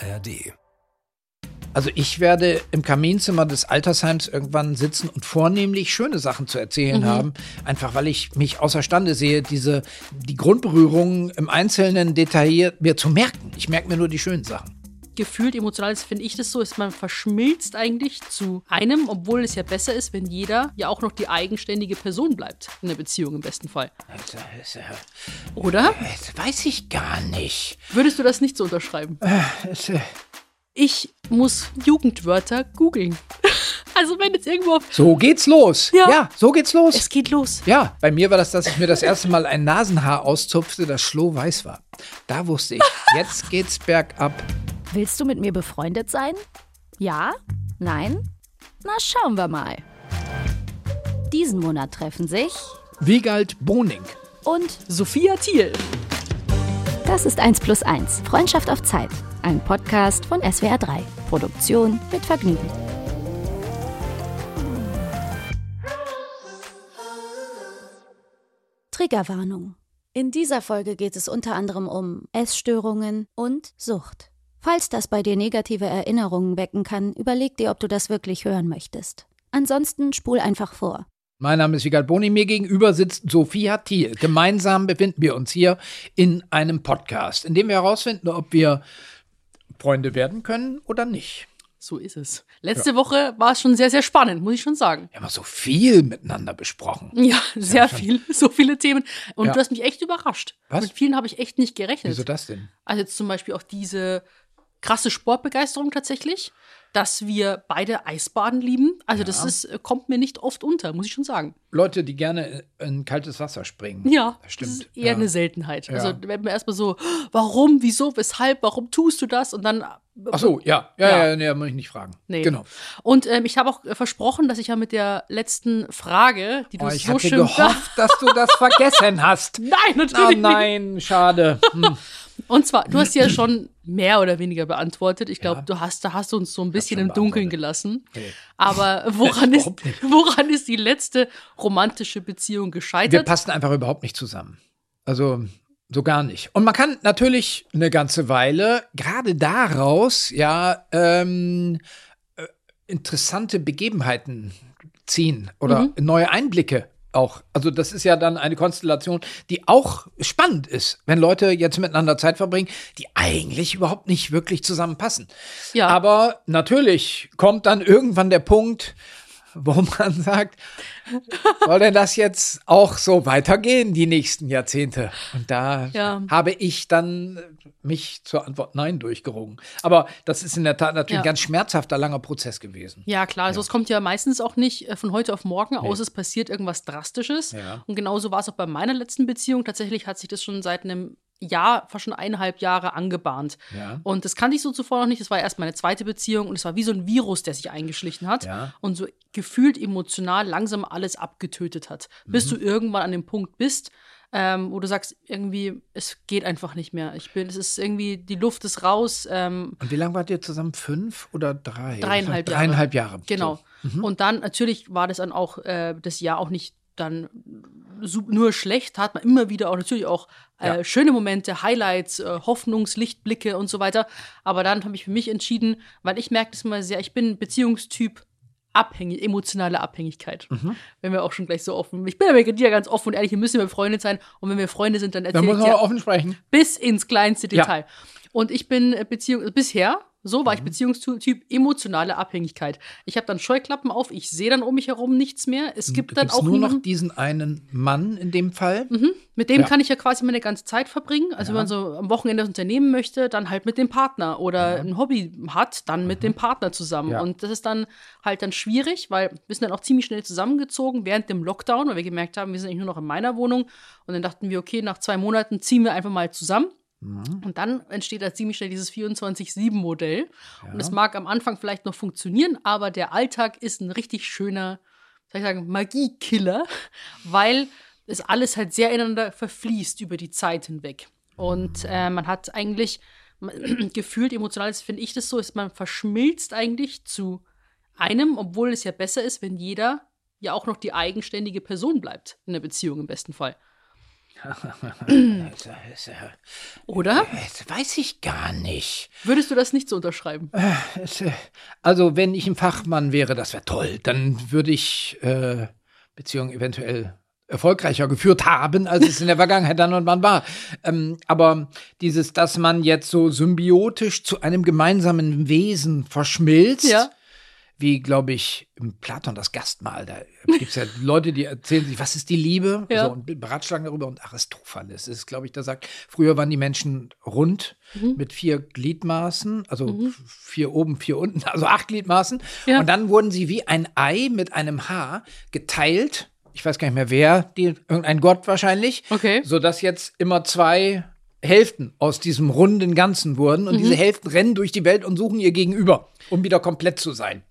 ARD. Also ich werde im Kaminzimmer des Altersheims irgendwann sitzen und vornehmlich schöne Sachen zu erzählen Mhm. haben, einfach weil ich mich außerstande sehe, diese die Grundberührungen im Einzelnen detailliert mir zu merken. Ich merke mir nur die schönen Sachen. Gefühlt emotional ist, finde ich das so, ist man verschmilzt eigentlich zu einem, obwohl es ja besser ist, wenn jeder ja auch noch die eigenständige Person bleibt in der Beziehung im besten Fall. Das, das, Oder? das weiß ich gar nicht. Würdest du das nicht so unterschreiben? Äh, Ich muss Jugendwörter googeln. Also wenn jetzt irgendwo auf. so geht's los. Ja. so geht's los. Es geht los. Ja, bei mir war das, dass ich mir das erste Mal ein Nasenhaar auszupfte, das schlohweiß war. Da wusste ich, jetzt geht's bergab. Willst du mit mir befreundet sein? Ja? Nein? Na, schauen wir mal. Diesen Monat treffen sich Wiegald Boning. und Sophia Thiel. das ist 1 plus 1, Freundschaft auf Zeit. Ein Podcast von SWR 3. Produktion mit Vergnügen. Triggerwarnung. In dieser Folge geht es unter anderem um Essstörungen und Sucht. Falls das bei dir negative Erinnerungen wecken kann, überleg dir, ob du das wirklich hören möchtest. Ansonsten spul einfach vor. Mein Name ist Wiegald Boni, mir gegenüber sitzt Sophia Thiel. Gemeinsam befinden wir uns hier in einem Podcast, in dem wir herausfinden, ob wir Freunde werden können oder nicht. So ist es. Letzte Woche war es schon sehr, sehr spannend, muss ich schon sagen. Wir haben so viel miteinander besprochen. Ja, sehr viel, so viele Themen. Und Ja. du hast mich echt überrascht. Was? Mit vielen habe ich echt nicht gerechnet. Wieso das denn? Also jetzt zum Beispiel auch diese krasse Sportbegeisterung tatsächlich, dass wir beide Eisbaden lieben. Also das ist, äh, kommt mir nicht oft unter, muss ich schon sagen. Leute, die gerne in kaltes Wasser springen. Ja, das stimmt. ist eher ja. eine Seltenheit. Ja. Also wenn wir erstmal so, warum, wieso, weshalb, warum tust du das? Und dann. Ach so, ja, ja, Ja. ja, nee, muss ich nicht fragen. Nee. Genau. Und ähm, ich habe auch äh, versprochen, dass ich ja mit der letzten Frage, die du Oh, so ich hatte schön gehofft, dass du das vergessen hast. Nein, Oh natürlich nicht. nein, schade. Hm. Und zwar, du hast ja schon mehr oder weniger beantwortet. Ich glaube, Ja. du hast, da hast du uns so ein bisschen im Dunkeln gelassen. Nee. Aber woran ist, woran ist die letzte romantische Beziehung Wir gescheitert? passen einfach überhaupt nicht zusammen. Also so gar nicht. Und man kann natürlich eine ganze Weile gerade daraus ja ähm, äh, interessante Begebenheiten ziehen oder neue Einblicke auch. Also das ist ja dann eine Konstellation, die auch spannend ist, wenn Leute jetzt miteinander Zeit verbringen, die eigentlich überhaupt nicht wirklich zusammenpassen. Ja. Aber natürlich kommt dann irgendwann der Punkt, wo man sagt, soll denn das jetzt auch so weitergehen, die nächsten Jahrzehnte? Und da Ja. habe ich dann mich zur Antwort Nein durchgerungen. Aber das ist in der Tat natürlich Ja. ein ganz schmerzhafter, langer Prozess gewesen. Ja, klar. Also es kommt ja meistens auch nicht äh, von heute auf morgen, außer es passiert irgendwas Drastisches. Ja. Und genauso war es auch bei meiner letzten Beziehung. Tatsächlich hat sich das schon seit einem Jahr, fast schon eineinhalb Jahre angebahnt. Ja. Und das kannte ich so zuvor noch nicht. Das war erst meine zweite Beziehung und es war wie so ein Virus, der sich eingeschlichen hat Ja. und so gefühlt emotional langsam alles abgetötet hat. Bis Mhm. du irgendwann an dem Punkt bist, ähm, wo du sagst, irgendwie, es geht einfach nicht mehr. Ich bin, es ist irgendwie, die Luft ist raus. Ähm, Und wie lange wart ihr zusammen? Fünf oder drei? Dreieinhalb Jahre. Dreieinhalb Jahre. Genau. Mhm. Und dann natürlich war das dann auch äh, das Jahr auch nicht dann nur schlecht, hat man immer wieder auch natürlich auch äh, Ja. schöne Momente, Highlights, äh, Hoffnungslichtblicke und so weiter. Aber dann habe ich für mich entschieden, weil ich merke das immer sehr, ich bin Beziehungstyp abhängig, emotionale Abhängigkeit. Mhm. Wenn wir auch schon gleich so offen, ich bin ja mit dir ganz offen und ehrlich, wir müssen ja befreundet sein und wenn wir Freunde sind, dann Da erzähle muss ich man offen sprechen. bis ins kleinste Ja. Und ich bin äh, Beziehung bisher, so war ich Mhm. Beziehungstyp emotionale Abhängigkeit. Ich habe dann Scheuklappen auf, ich sehe dann um mich herum nichts mehr. Es gibt Da dann gibt's auch nur noch diesen einen Mann in dem Fall. mit dem Ja. kann ich ja quasi meine ganze Zeit verbringen. Also Ja. wenn man so am Wochenende was unternehmen möchte, dann halt mit dem Partner oder ein Hobby hat, dann mit dem Partner zusammen. Ja. Und das ist dann halt dann schwierig, weil wir sind dann auch ziemlich schnell zusammengezogen während dem Lockdown, weil wir gemerkt haben, wir sind eigentlich nur noch in meiner Wohnung. Und dann dachten wir, okay, nach zwei Monaten ziehen wir einfach mal zusammen. Und dann entsteht da ziemlich schnell dieses 24-7-Modell. Und es mag am Anfang vielleicht noch funktionieren, aber der Alltag ist ein richtig schöner, soll ich sagen, Magiekiller, weil es alles halt sehr ineinander verfließt über die Zeit hinweg. Und äh, man hat eigentlich gefühlt emotional, das finde ich das so, ist man verschmilzt eigentlich zu einem, obwohl es ja besser ist, wenn jeder ja auch noch die eigenständige Person bleibt in der Beziehung im besten Fall. Oder? Das weiß ich gar nicht. Würdest du das nicht so unterschreiben? Es, äh, Also, wenn ich ein Fachmann wäre, das wäre toll. Dann würde ich äh, Beziehungen eventuell erfolgreicher geführt haben, als es in der Vergangenheit dann und wann war. Ähm, aber dieses, dass man jetzt so symbiotisch zu einem gemeinsamen Wesen verschmilzt, Ja. Wie, glaube ich, im Platon das Gastmahl, da gibt es ja Leute, die erzählen sich, was ist die Liebe? Ja. So, und beratschlagen darüber. Und Aristophanes ist, glaube ich, der sagt, früher waren die Menschen rund Mhm. mit vier Gliedmaßen, also vier oben, vier unten, also acht Gliedmaßen. Ja. Und dann wurden sie wie ein Ei mit einem Haar geteilt. Ich weiß gar nicht mehr wer, die, irgendein Gott wahrscheinlich. Okay. Sodass jetzt immer zwei Hälften aus diesem runden Ganzen wurden. Und Mhm. diese Hälften rennen durch die Welt und suchen ihr Gegenüber, um wieder komplett zu sein.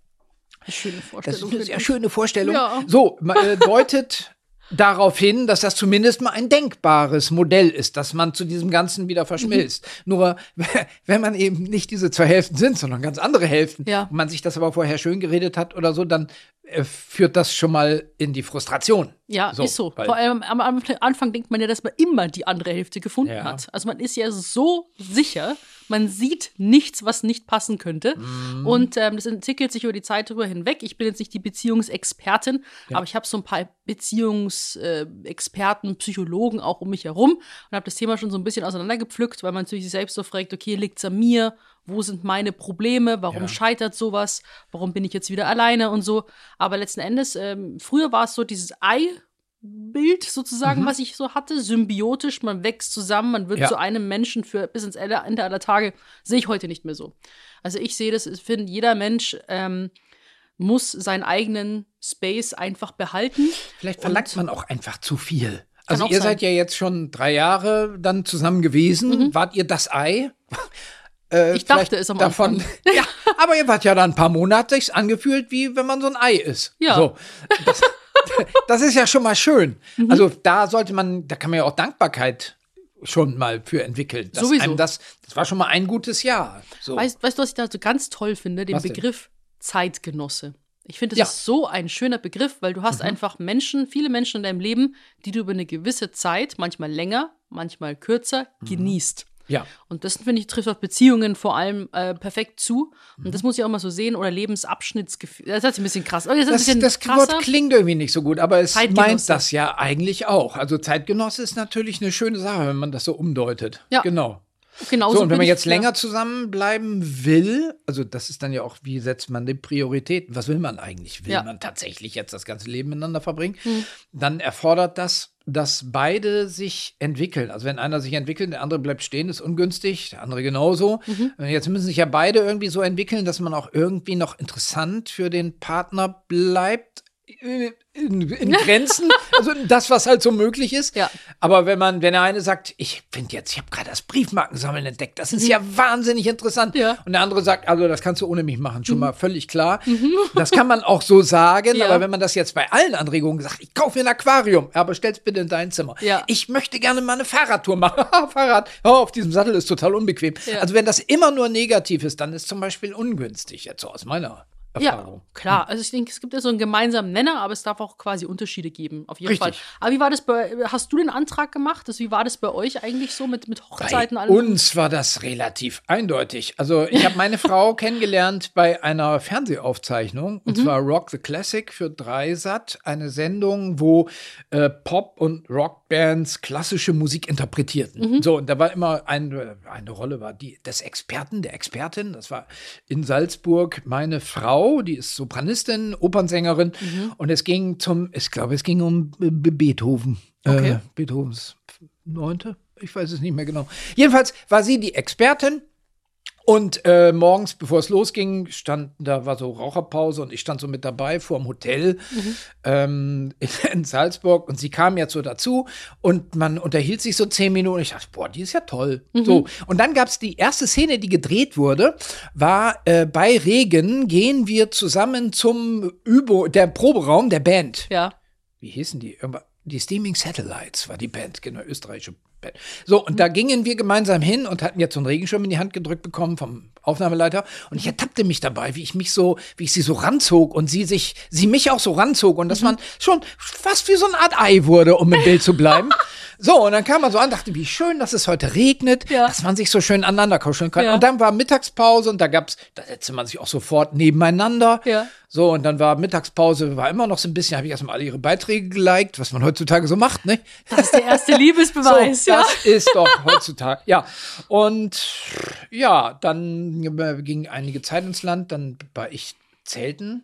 Schöne Das Vorstellung. ist eine sehr schöne Vorstellung. Ja. So, äh, deutet darauf hin, dass das zumindest mal ein denkbares Modell ist, dass man zu diesem Ganzen wieder verschmilzt. Mhm. Nur, wenn man eben nicht diese zwei Hälften sind, sondern ganz andere Hälften, Ja. und man sich das aber vorher schön geredet hat oder so, dann äh, führt das schon mal in die Frustration. Ja, ist so. Vor allem am, am Anfang denkt man ja, dass man immer die andere Hälfte gefunden Ja. hat. Also man ist ja so sicher, man sieht nichts, was nicht passen könnte. Mhm. Und ähm, das entwickelt sich über die Zeit drüber hinweg. Ich bin jetzt nicht die Beziehungsexpertin, aber ich habe so ein paar Beziehungsexperten, Psychologen auch um mich herum und habe das Thema schon so ein bisschen auseinandergepflückt, weil man natürlich sich selbst so fragt, okay, liegt's an mir? Wo sind meine Probleme? Warum Ja. scheitert sowas? Warum bin ich jetzt wieder alleine und so? Aber letzten Endes, ähm, früher war es so dieses Ei, Bild sozusagen, Mhm. was ich so hatte, symbiotisch, man wächst zusammen, man wird Ja. zu einem Menschen für bis ins Ende aller Tage, sehe ich heute nicht mehr so. Also ich sehe das, ich finde, jeder Mensch ähm, muss seinen eigenen Space einfach behalten. Vielleicht verlangt man auch einfach zu viel. Also ihr sein. seid ja jetzt schon drei Jahre dann zusammen gewesen. Wart ihr das Ei? Äh, Mhm. Ich dachte es am davon. Anfang. ja, aber ihr wart ja dann ein paar Monate sich's angefühlt, wie wenn man so ein Ei ist. Ja. So. Das, das ist ja schon mal schön. Mhm. Also da sollte man, da kann man ja auch Dankbarkeit schon mal für entwickeln. Dass Sowieso. Das, das war schon mal ein gutes Jahr. So. Weißt, weißt du, was ich da so ganz toll finde? Den Was denn? Begriff Zeitgenosse. Ich finde, das Ja. Mhm. ist so ein schöner Begriff, weil du hast einfach Menschen, viele Menschen in deinem Leben, die du über eine gewisse Zeit, manchmal länger, manchmal kürzer, Mhm. genießt. Ja. Und das, finde ich, trifft auf Beziehungen vor allem äh, perfekt zu. Und Mhm. das muss ich auch mal so sehen. Oder Lebensabschnittsgefühl. Das ist ein bisschen krass. Das, Das, bisschen das. Wort klingt irgendwie nicht so gut, aber es meint das ja eigentlich auch. Also Zeitgenosse ist natürlich eine schöne Sache, wenn man das so umdeutet. Ja. Genau. Genauso So, und wenn man jetzt länger zusammenbleiben will, also das ist dann ja auch, wie setzt man die Prioritäten? Was will man eigentlich? Will Ja. man tatsächlich jetzt das ganze Leben miteinander verbringen? Hm. Dann erfordert das, dass beide sich entwickeln. Also wenn einer sich entwickelt, der andere bleibt stehen, ist ungünstig, der andere genauso. Mhm. Und Jetzt müssen sich ja beide irgendwie so entwickeln, dass man auch irgendwie noch interessant für den Partner bleibt. In, in Grenzen, also das, was halt so möglich ist. Ja. Aber wenn man, wenn der eine sagt, ich finde jetzt, ich habe gerade das Briefmarkensammeln entdeckt, das ist ja wahnsinnig interessant. Mhm. Ja. Mhm. Und der andere sagt, also das kannst du ohne mich machen, schon mal völlig klar. Das kann man auch so sagen, Ja. aber wenn man das jetzt bei allen Anregungen sagt, ich kaufe mir ein Aquarium, aber stell's bitte in dein Zimmer. Ja. Ich möchte gerne mal eine Fahrradtour machen. Fahrrad, oh, auf diesem Sattel ist total unbequem. Ja. Also wenn das immer nur negativ ist, dann ist zum Beispiel ungünstig, jetzt so aus meiner Erfahrung. Ja, klar. Also ich denke, es gibt ja so einen gemeinsamen Nenner, aber es darf auch quasi Unterschiede geben, auf jeden Richtig. Fall. Aber wie war das bei, hast du den Antrag gemacht? Das, wie war das bei euch eigentlich so mit, mit Hochzeiten? Bei allem? uns war das relativ eindeutig. Also ich habe meine Frau kennengelernt bei einer Fernsehaufzeichnung und zwar Rock the Classic für Dreisat, eine Sendung, wo äh, Pop- und Rockbands klassische Musik interpretierten. So und da war immer eine, eine Rolle war die des Experten, der Expertin. Das war in Salzburg meine Frau, die ist Sopranistin, Opernsängerin und es ging zum, ich glaube, es ging um äh, Beethoven, Okay. äh, Beethovens neunte, ich weiß es nicht mehr genau. Jedenfalls war sie die Expertin. Und äh, morgens, bevor es losging, stand, da war so Raucherpause und ich stand so mit dabei vor dem Hotel ähm, in, in Salzburg und sie kam jetzt so dazu und man unterhielt sich so zehn Minuten. Ich dachte, boah, die ist ja toll. So. Und dann gab es die erste Szene, die gedreht wurde, war äh, bei Regen gehen wir zusammen zum Übo, der Proberaum der Band Ja. wie hießen die? Die Steaming Satellites war die Band, genau, österreichische Band. So, und da gingen wir gemeinsam hin und hatten jetzt so einen Regenschirm in die Hand gedrückt bekommen vom Aufnahmeleiter. Und ich ertappte mich dabei, wie ich mich so, wie ich sie so ranzog und sie sich, sie mich auch so ranzog und dass Mhm. man schon fast wie so eine Art Ei wurde, um im Bild zu bleiben. So, und dann kam man so an, dachte, wie schön, dass es heute regnet, Ja. dass man sich so schön aneinander kuscheln kann. Ja. Und dann war Mittagspause und da gab's, da setzte man sich auch sofort nebeneinander. Ja. So, und dann war Mittagspause, war immer noch so ein bisschen, habe ich erstmal alle ihre Beiträge geliked, was man heutzutage so macht, ne? Das ist der erste Liebesbeweis, so, ja. Das ist doch heutzutage. Ja. Und ja, dann ging einige Zeit ins Land, dann war ich zelten.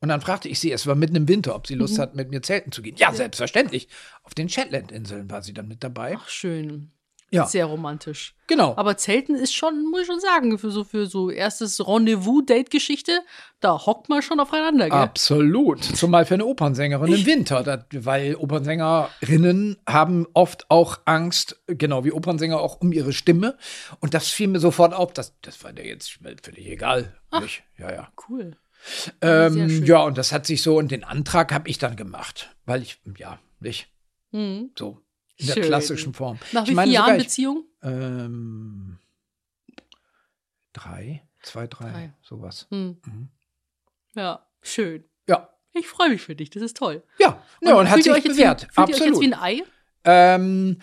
Und dann fragte ich sie, es war mitten im Winter, ob sie Lust Mhm. hat, mit mir zelten zu gehen. Ja, selbstverständlich. Auf den Shetland-Inseln war sie dann mit dabei. Ach, schön. Ja. Sehr romantisch. Genau. Aber Zelten ist schon, muss ich schon sagen, für so, für so erstes Rendezvous-Date-Geschichte, da hockt man schon aufeinander, gell? Absolut. Zumal für eine Opernsängerin im Winter, das, weil Opernsängerinnen haben oft auch Angst, genau wie Opernsänger auch um ihre Stimme. Und das fiel mir sofort auf. Das, das war dir jetzt völlig egal. Nicht? Ja, ja. Cool. Ähm, ja, und das hat sich so, und den Antrag habe ich dann gemacht. Weil ich, ja, nicht Mhm. so in der Schön. klassischen Form. Nach wie vielen Jahren Beziehung? Ähm, drei, zwei, drei, Drei. sowas. Hm. Mhm. Ja, schön. Ja, Ich freue mich für dich, das ist toll. ja, ja und, hat sich euch jetzt bewährt. Wie, fühlt ihr euch Absolut. jetzt wie ein Ei? Ähm,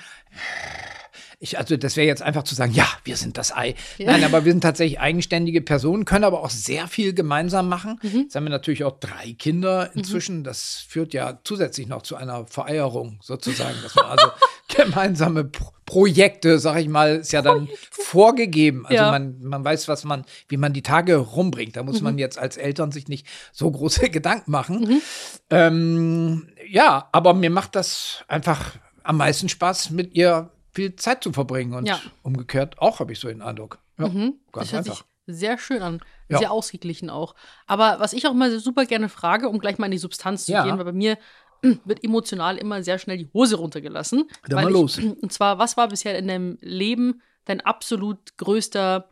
ich, also das wäre jetzt einfach zu sagen, ja, wir sind das Ei. Ja. Nein, aber wir sind tatsächlich eigenständige Personen, können aber auch sehr viel gemeinsam machen. Mhm. Jetzt haben wir natürlich auch drei Kinder inzwischen. Das führt ja zusätzlich noch zu einer Vereierung sozusagen, dass man also gemeinsame Pro Projekte, sag ich mal, ist ja dann vorgegeben. Also Ja. man, man weiß, was man, wie man die Tage rumbringt. Da muss Mhm. man jetzt als Eltern sich nicht so große Gedanken machen. Mhm. Ähm, ja, aber mir macht das einfach am meisten Spaß, mit ihr viel Zeit zu verbringen. Und Ja. umgekehrt auch, habe ich so den Eindruck. Ja, Mhm. ganz Das hört einfach. sich sehr schön an. Ja. Sehr ausgeglichen auch. Aber was ich auch mal super gerne frage, um gleich mal in die Substanz zu Ja. gehen, weil bei mir wird emotional immer sehr schnell die Hose runtergelassen. Dann mal ich, los. Und zwar, was war bisher in deinem Leben dein absolut größter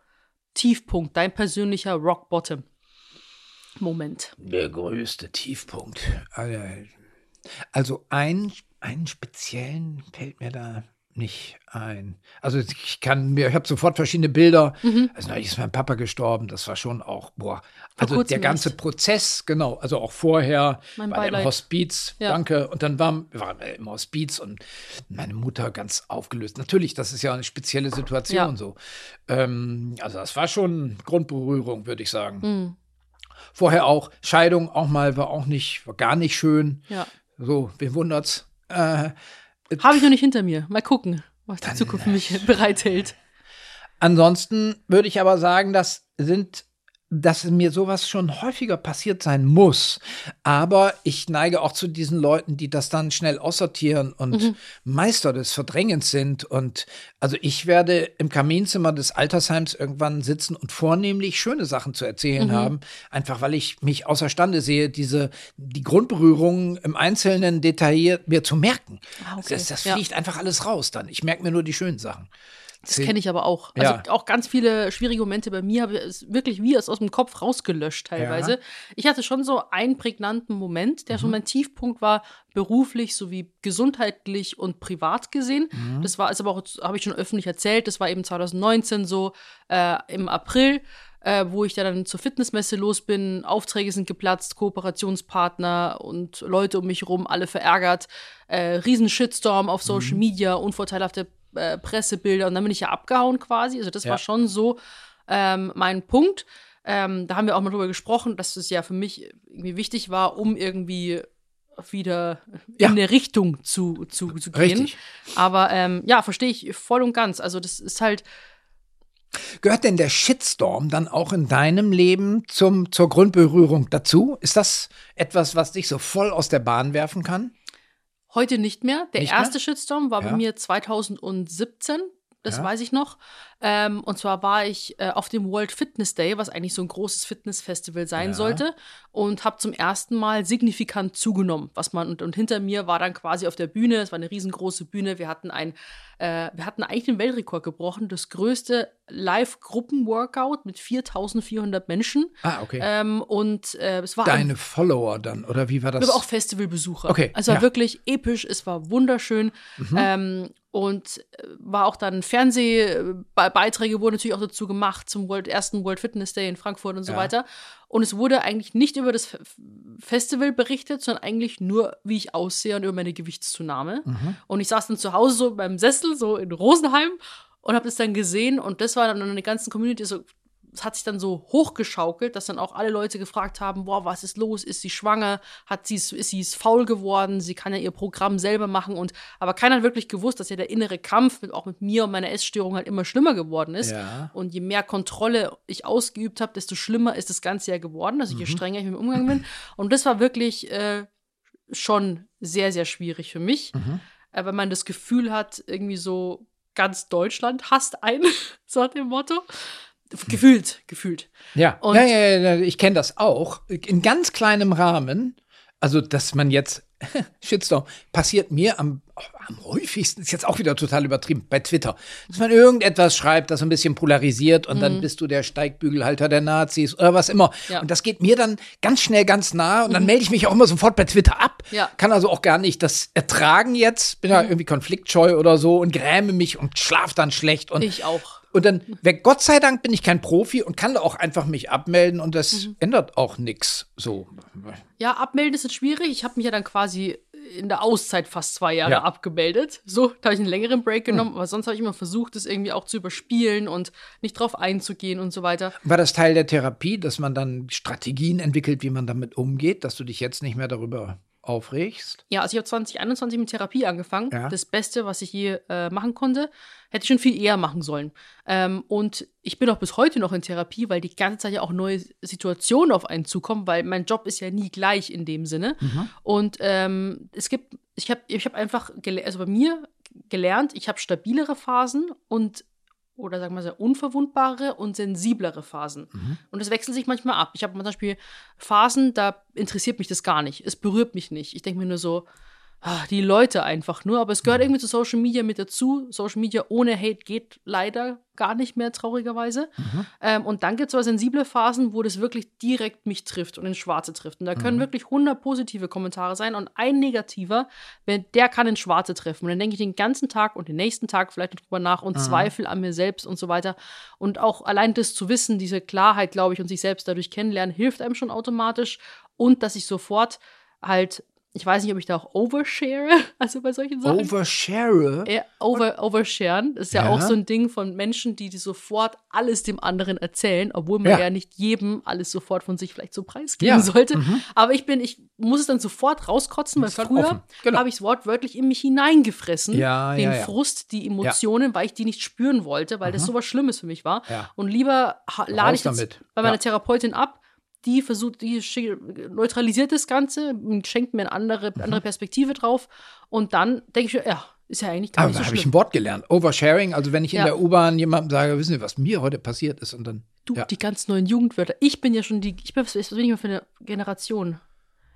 Tiefpunkt, dein persönlicher Rock Bottom Moment? Der größte Tiefpunkt. Also, Also ein, einen speziellen fällt mir da nicht ein. Also ich kann mir, ich habe sofort verschiedene Bilder. Also neulich ist mein Papa gestorben, das war schon auch, boah. Also der ganze erst. Prozess, genau, also auch vorher Mein war im. Hospiz, Ja. danke. Und dann war, war er im Hospiz und meine Mutter ganz aufgelöst. Natürlich, das ist ja eine spezielle Situation Ja. so. Ähm, also das war schon Grundberührung, würde ich sagen. Hm, Vorher auch Scheidung, auch mal war auch nicht, war gar nicht schön. ja. So, wen wundert's? Äh, Habe ich noch nicht hinter mir. Mal gucken, was die Zukunft mich bereithält. ansonsten würde ich aber sagen, das sind, dass mir sowas schon häufiger passiert sein muss. Aber ich neige auch zu diesen Leuten, die das dann schnell aussortieren und Mhm. Meister des Verdrängens sind. Und also ich werde im Kaminzimmer des Altersheims irgendwann sitzen und vornehmlich schöne Sachen zu erzählen Mhm. haben. Einfach weil ich mich außerstande sehe, diese, die Grundberührungen im Einzelnen detailliert mir zu merken. Ah, okay. Das, das Ja. fliegt einfach alles raus dann. Ich merke mir nur die schönen Sachen. Das kenne ich aber auch. Also Ja. auch ganz viele schwierige Momente bei mir habe ich es wirklich wie aus dem Kopf rausgelöscht teilweise. Ja. Ich hatte schon so einen prägnanten Moment, der Mhm. schon mein Tiefpunkt war, beruflich sowie gesundheitlich und privat gesehen. Mhm. Das war, ist aber auch, habe ich schon öffentlich erzählt, das war eben 2019 so äh, im April. Äh, wo ich da dann zur Fitnessmesse los bin, Aufträge sind geplatzt, Kooperationspartner und Leute um mich rum, alle verärgert, äh, riesen Shitstorm auf Social Mhm. Media, unvorteilhafte äh, Pressebilder und dann bin ich ja abgehauen quasi. Also das Ja. war schon so ähm, mein Punkt. Ähm, da haben wir auch mal drüber gesprochen, dass es ja für mich irgendwie wichtig war, um irgendwie wieder Ja. in eine Richtung zu, zu, zu gehen. Richtig. Aber ähm, ja, verstehe ich voll und ganz. Also das ist halt, Gehört denn der Shitstorm dann auch in deinem Leben zum, zur Grundberührung dazu? Ist das etwas, was dich so voll aus der Bahn werfen kann? Heute nicht mehr. Der Nicht mehr? erste Shitstorm war Ja. bei mir 2017. Das Ja. weiß ich noch. Ähm, und zwar war ich äh, auf dem World Fitness Day, was eigentlich so ein großes Fitnessfestival sein Ja. sollte, und habe zum ersten Mal signifikant zugenommen. Was man und, und hinter mir war dann quasi auf der Bühne. Es war eine riesengroße Bühne. Wir hatten ein, äh, wir hatten eigentlich den Weltrekord gebrochen, das größte Live-Gruppen-Workout mit 4.400 Menschen. Ah, okay. Ähm, und äh, es war ein Deine Follower dann, oder wie war das? aber auch Festivalbesucher. Okay, Also war ja. Mhm. wirklich episch, es war wunderschön. Ähm, und äh, war auch dann Fernsehbeiträge wurden natürlich auch dazu gemacht zum World, ersten World Fitness Day in Frankfurt und so Ja. weiter. Und es wurde eigentlich nicht über das Fe- Festival berichtet, sondern eigentlich nur, wie ich aussehe und über meine Gewichtszunahme. Mhm. Und ich saß dann zu Hause so beim Sessel, so in Rosenheim, und habe das dann gesehen. Und das war dann eine ganze Community so. Es hat sich dann so hochgeschaukelt, dass dann auch alle Leute gefragt haben: Boah, was ist los? Ist sie schwanger? Hat sie, ist sie faul geworden? Sie kann ja ihr Programm selber machen. Und aber keiner hat wirklich gewusst, dass ja der innere Kampf mit, auch mit mir und meiner Essstörung halt immer schlimmer geworden ist. Ja. Und je mehr Kontrolle ich ausgeübt habe, desto schlimmer ist das Ganze ja geworden. Also je Mhm. strenger ich mit dem Umgang bin. Und das war wirklich äh, schon sehr, sehr schwierig für mich, Mhm. weil man das Gefühl hat, irgendwie so ganz Deutschland hasst einen, so hat dem Motto. Gefühlt, gefühlt. Ja, Und- ja, ja, ja, ich kenne das auch. In ganz kleinem Rahmen. Also, dass man jetzt, Shitstorm, passiert mir am, am häufigsten, ist jetzt auch wieder total übertrieben, bei Twitter. Dass man irgendetwas schreibt, das so ein bisschen polarisiert und dann bist du der Steigbügelhalter der Nazis oder was immer. Ja. Und das geht mir dann ganz schnell ganz nah und dann melde ich mich auch immer sofort bei Twitter ab. Ja. Kann also auch gar nicht das ertragen jetzt. Bin ja irgendwie konfliktscheu oder so und gräme mich und schlaf dann schlecht und Ich auch. Und dann, wer, Gott sei Dank bin ich kein Profi und kann da auch einfach mich abmelden und das ändert auch nichts. So. Ja, abmelden ist jetzt schwierig. Ich habe mich ja dann quasi in der Auszeit fast zwei Jahre Ja. Hm. abgemeldet. So, da habe ich einen längeren Break genommen, aber sonst habe ich immer versucht, das irgendwie auch zu überspielen und nicht drauf einzugehen und so weiter. War das Teil der Therapie, dass man dann Strategien entwickelt, wie man damit umgeht, dass du dich jetzt nicht mehr darüber aufregst? Ja, also ich habe 2021 mit Therapie angefangen. Ja. Das Beste, was ich je äh, machen konnte. Hätte ich schon viel eher machen sollen. Ähm, und ich bin auch bis heute noch in Therapie, weil die ganze Zeit ja auch neue Situationen auf einen zukommen, weil mein Job ist ja nie gleich in dem Sinne. Und ähm, es gibt, ich habe ich hab einfach, also bei mir gelernt, ich habe stabilere Phasen und oder sagen wir mal unverwundbare und sensiblere Phasen. Und es wechselt sich manchmal ab. Ich habe zum Beispiel Phasen, da interessiert mich das gar nicht. Es berührt mich nicht. Ich denke mir nur so, ah, die Leute einfach nur. Aber es gehört irgendwie zu Social Media mit dazu. Social Media ohne Hate geht leider gar nicht mehr, traurigerweise. Ähm, und dann gibt es aber sensible Phasen, wo das wirklich direkt mich trifft und ins Schwarze trifft. Und da können wirklich 100 positive Kommentare sein und ein negativer, wenn, der kann ins Schwarze treffen. Und dann denke ich den ganzen Tag und den nächsten Tag vielleicht noch drüber nach und Zweifel an mir selbst und so weiter. Und auch allein das zu wissen, diese Klarheit, glaube ich, und sich selbst dadurch kennenlernen, hilft einem schon automatisch. Und dass ich sofort halt, ich weiß nicht, ob ich da auch overshare, also bei solchen Sachen. Overshare? Ja, over, oversharen. Das ist ja, Ja. auch so ein Ding von Menschen, die, die sofort alles dem anderen erzählen, obwohl man Ja. ja, nicht jedem alles sofort von sich vielleicht so preisgeben Ja. sollte. Aber ich bin, ich muss es dann sofort rauskotzen, weil halt früher. Genau. habe ich es wortwörtlich in mich hineingefressen. Ja, den. Frust, die Emotionen, weil ich die nicht spüren wollte, weil das so was Schlimmes für mich war. Und lieber lade ich das damit. bei meiner. Therapeutin ab, die versucht, die neutralisiert das Ganze und schenkt mir eine andere, Mhm. andere Perspektive drauf. Und dann denke ich, mir, ja, ist ja eigentlich gar Aber nicht da so habe ich ein Wort gelernt. Oversharing, also wenn ich in Ja. der U-Bahn jemandem sage, wissen Sie, was mir heute passiert ist und dann. Du, ja. die ganz neuen Jugendwörter. Ich bin ja schon die, ich bin, was bin ich mal für eine Generation?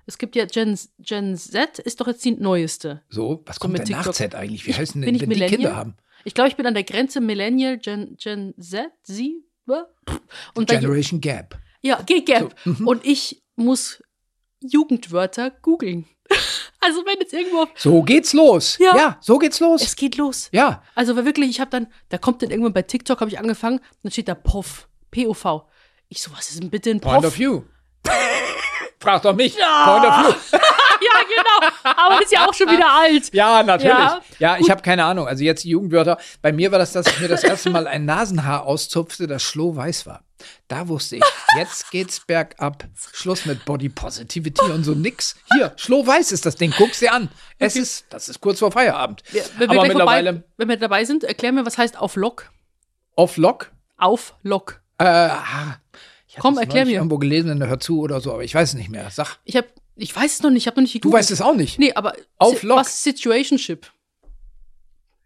Es gibt ja Gen, Gen Z, ist doch jetzt die neueste. So, was So kommt mit denn nach. Z eigentlich? Wie Ich- heißen denn, wenn die? Kinder haben? Ich glaube, ich bin an der Grenze Millennial, Gen, Gen Z, sie, und bei, Generation Gap. Ja, G Gap. So, mhm. Und ich muss Jugendwörter googeln. also wenn jetzt irgendwo, So geht's los. Ja. ja so geht's los. es geht los. ja. Also wirklich, ich habe dann, da kommt dann irgendwann bei TikTok, habe ich angefangen, dann steht da POV, P-O-V. Ich so, was ist denn bitte ein Point POV? of View. Frag doch mich. Point of View. ja, genau. Aber ist ja auch schon wieder alt. Ja, natürlich. Ja, Ja, ich habe keine Ahnung. Also jetzt Jugendwörter. Bei mir war das, dass ich mir das erste Mal ein Nasenhaar auszupfte, das schlohweiß war. Da wusste ich, jetzt geht's bergab. Schluss mit Body Positivity und so nix. Hier, schlohweiß ist das Ding. Guck's dir an. Es ist, das ist kurz vor Feierabend. Wenn wir, Aber gleich mittlerweile vorbei, wenn wir dabei sind, erklär mir, was heißt auf Lock? off Lock. Auf Lock. Äh, ah, ich Komm, erklär mir. irgendwo gelesen in der Hör zu oder so, aber ich weiß es nicht mehr. Sag, Ich habe, ich weiß es noch nicht, ich habe noch nicht du gegoogelt. weißt es auch nicht. Nee, aber Auf Lock. was Situationship?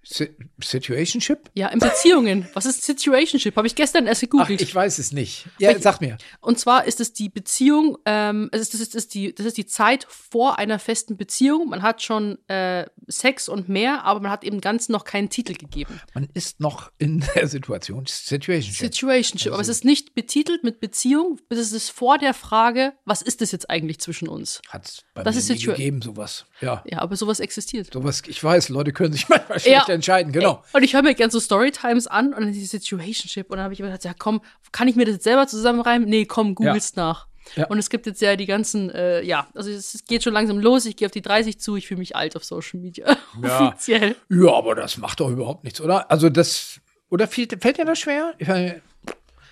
Si Situationship? Ja, in Beziehungen. was ist Situationship? Habe ich gestern erst Ach, gegoogelt. ich weiß es nicht. Ja, Ich- sag mir. Und zwar ist es die Beziehung, ähm, es ist, das, ist, das, ist die, das ist die Zeit vor einer festen Beziehung. Man hat schon äh, Sex und mehr, aber man hat eben ganz noch keinen Titel gegeben. Man ist noch in der Situation. Situationship. Situationship. Aber es ist nicht betitelt mit Beziehung, es ist vor der Frage, was ist das jetzt eigentlich zwischen uns? Hat es bei Das mir ist nie gegeben, sowas. Ja. Ja, aber sowas existiert. Sowas, ich weiß, Leute können sich manchmal schlecht Ja, entscheiden, genau. Ey, Und ich höre mir gerne so Storytimes an und dann die Situationship. Und dann habe ich immer gedacht, ja komm, kann ich mir das jetzt selber zusammenreimen? Nee, komm, googelst nach. Ja. Und es gibt jetzt ja die ganzen, äh, ja, also es, es geht schon langsam los. Ich gehe auf die 30 zu, ich fühle mich alt auf Social Media. Ja. Offiziell. Ja, aber das macht doch überhaupt nichts, oder? Also das, oder fällt, fällt dir das schwer? Ich meine,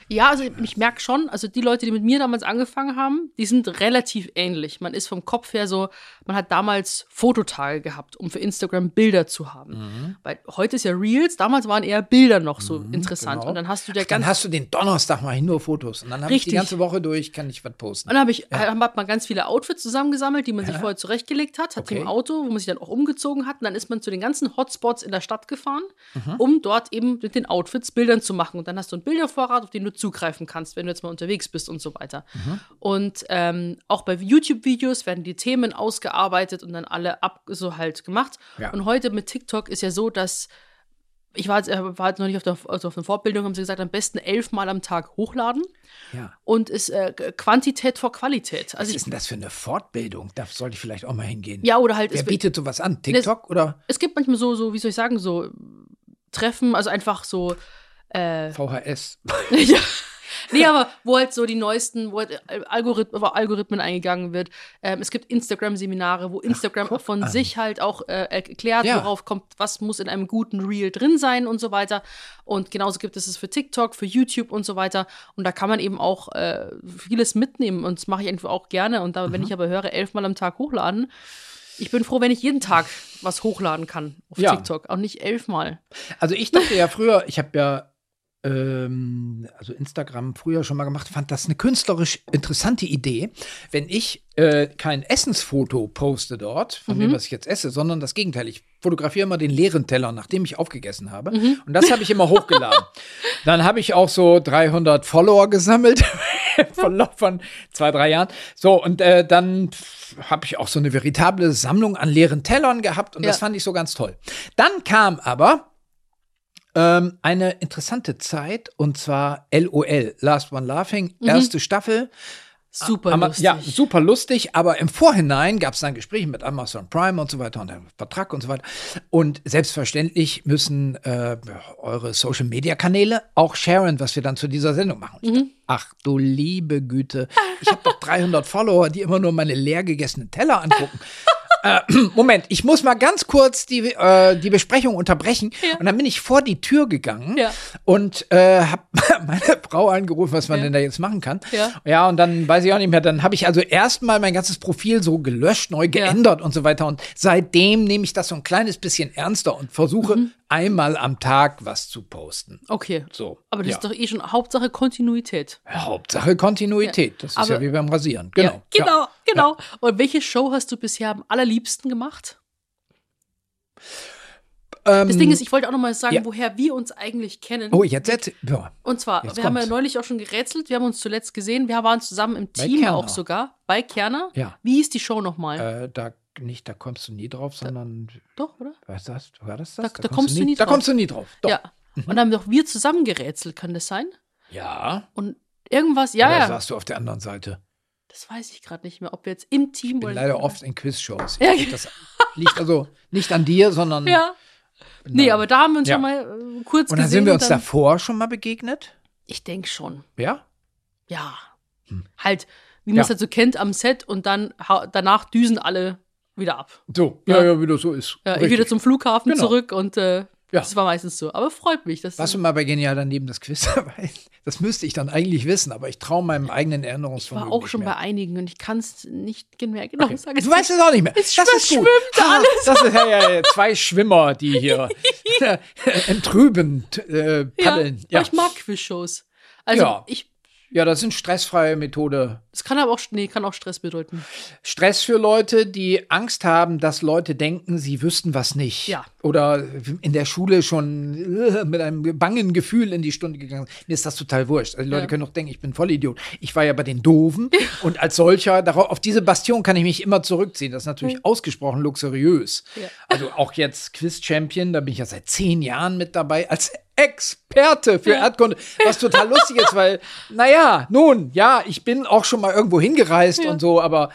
Ja, also ich merke schon, also die Leute, die mit mir damals angefangen haben, die sind relativ ähnlich. Man ist vom Kopf her so, man hat damals Fototage gehabt, um für Instagram Bilder zu haben. Mhm. Weil heute ist ja Reels, damals waren eher Bilder noch so interessant. genau. Und dann hast du der dann ganze hast du den Donnerstag mal nur Fotos und dann habe ich die ganze Woche durch, kann ich was posten. Und dann habe ich, hat man ganz viele Outfits zusammengesammelt, die man sich vorher zurechtgelegt hat, hat Okay. im Auto, wo man sich dann auch umgezogen hat. Und dann ist man zu den ganzen Hotspots in der Stadt gefahren, Mhm. um dort eben mit den Outfits Bildern zu machen. Und dann hast du einen Bildervorrat, auf den du zugreifen kannst, wenn du jetzt mal unterwegs bist und so weiter. Mhm. Und ähm, auch bei YouTube-Videos werden die Themen ausgearbeitet und dann alle ab so halt gemacht. Ja. Und heute mit TikTok ist ja so, dass ich war jetzt, äh, war jetzt noch nicht auf der, also auf der Fortbildung, haben sie gesagt, am besten elfmal am Tag hochladen ja. und ist äh, Quantität vor Qualität. Was Also ist ich, denn das für eine Fortbildung? Da sollte ich vielleicht auch mal hingehen. ja, oder halt, Wer es, bietet sowas an? TikTok oder es gibt manchmal so, so, wie soll ich sagen, so Treffen, also einfach so, äh, VHS? ja. Nee, aber wo halt so die neuesten, wo halt Algorithmen, auf Algorithmen eingegangen wird. Ähm, es gibt Instagram-Seminare, wo Instagram guck von an. sich halt auch äh, erklärt, Ja. worauf kommt, was muss in einem guten Reel drin sein und so weiter. Und genauso gibt es es für TikTok, für YouTube und so weiter. Und da kann man eben auch äh, vieles mitnehmen. Und das mache ich einfach auch gerne. Und da, Mhm. wenn ich aber höre, elfmal am Tag hochladen, ich bin froh, wenn ich jeden Tag was hochladen kann auf Ja. TikTok. Auch nicht elfmal. Also ich dachte ja früher, ich habe ja ähm, also Instagram früher schon mal gemacht, fand das eine künstlerisch interessante Idee, wenn ich äh, kein Essensfoto poste dort, von Mhm. dem, was ich jetzt esse, sondern das Gegenteil. Ich fotografiere immer den leeren Teller, nachdem ich aufgegessen habe. Mhm. Und das habe ich immer hochgeladen. Dann habe ich auch so 300 Follower gesammelt von, von zwei, drei Jahren. So, und äh, dann habe ich auch so eine veritable Sammlung an leeren Tellern gehabt und das Ja. fand ich so ganz toll. Dann kam aber ähm, eine interessante Zeit und zwar LOL, Last One Laughing, erste Staffel. Super Aber, lustig. Ja, super lustig, aber im Vorhinein gab es dann Gespräche mit Amazon Prime und so weiter und der Vertrag und so weiter. Und selbstverständlich müssen äh, eure Social Media Kanäle auch sharen, was wir dann zu dieser Sendung machen. Dachte, Ach du liebe Güte, ich habe doch 300 Follower, die immer nur meine leer gegessenen Teller angucken. Äh, Moment, ich muss mal ganz kurz die, äh, die Besprechung unterbrechen. Ja. Und dann bin ich vor die Tür gegangen Ja. und äh, habe meine Frau angerufen, was man Ja. denn da jetzt machen kann. Ja. ja, und dann weiß ich auch nicht mehr. Dann habe ich also erstmal mein ganzes Profil so gelöscht, neu geändert und so weiter. Und seitdem nehme ich das so ein kleines bisschen ernster und versuche Mhm. einmal am Tag was zu posten. Okay. So. Aber das ist doch eh schon Hauptsache Kontinuität. Hauptsache Kontinuität. Das ist Aber- ja wie beim Rasieren. Genau. Ja, genau, genau. Und welche Show hast du bisher am allerliebsten gemacht? Ja. Das Ähm, Ding ist, ich wollte auch noch mal sagen, ja. woher wir uns eigentlich kennen. Oh, jetzt erzähl. Ja. Und zwar, jetzt wir haben ja kommt's. neulich auch schon gerätselt. Wir haben uns zuletzt gesehen. Wir waren zusammen im Bei Team Kerner. auch sogar. Bei Kerner. Ja. Wie hieß die Show nochmal? Äh, da nicht, da kommst du nie drauf, sondern Doch, oder? was das? War das das? Da- da kommst du nie Da drauf. kommst du nie drauf. Doch. Ja. Und dann haben doch wir zusammen gerätselt, kann das sein? Ja. Und irgendwas, ja, Oder ja. saßt du auf der anderen Seite? Das weiß ich gerade nicht mehr, ob wir jetzt im Team Ich bin oder. leider oft in Quizshows. Ja. Das liegt also nicht an dir, sondern. Ja. Nee, aber da haben wir uns Ja. schon mal äh, kurz Und dann gesehen. sind wir uns davor schon mal begegnet. Ich denke schon. Ja? Ja. Halt, wie man es Hm. Ja. halt so kennt am Set und dann danach düsen alle wieder ab. So. Ja. Ja, ja, wie das so ist. Ja, ich Richtig. wieder zum Flughafen Genau. zurück und äh, Ja. das war meistens so. Aber freut mich. Das Warst du mal bei Genial daneben das Quiz dabei? Das müsste ich dann eigentlich wissen, aber ich traue meinem eigenen ich Erinnerungsvermögen war auch schon mehr. bei einigen und ich kann es nicht mehr genau Okay. sagen. Du weißt es auch nicht mehr. Es das ist gut. verschwimmt Ha, Das ist ja, ja, ja zwei Schwimmer, die hier entrübend äh, ja, paddeln. aber Ja. ich mag Quizshows. Also Ja. ich, ja, das sind stressfreie Methode. es kann aber auch, nee, kann auch Stress bedeuten. Stress für Leute, die Angst haben, dass Leute denken, sie wüssten was nicht. Ja. Oder in der Schule schon äh, mit einem bangen Gefühl in die Stunde gegangen sind. Mir ist das total wurscht. Also die Leute Ja. können doch denken, ich bin Vollidiot. Ich war ja bei den Doofen und als solcher, darauf, auf diese Bastion kann ich mich immer zurückziehen. Das ist natürlich ausgesprochen luxuriös. Ja. Also auch jetzt Quiz-Champion, da bin ich ja seit zehn Jahren mit dabei als Experte für Erdkunde, was total lustig ist, weil, naja, nun, ja, ich bin auch schon mal irgendwo hingereist Ja. und so, aber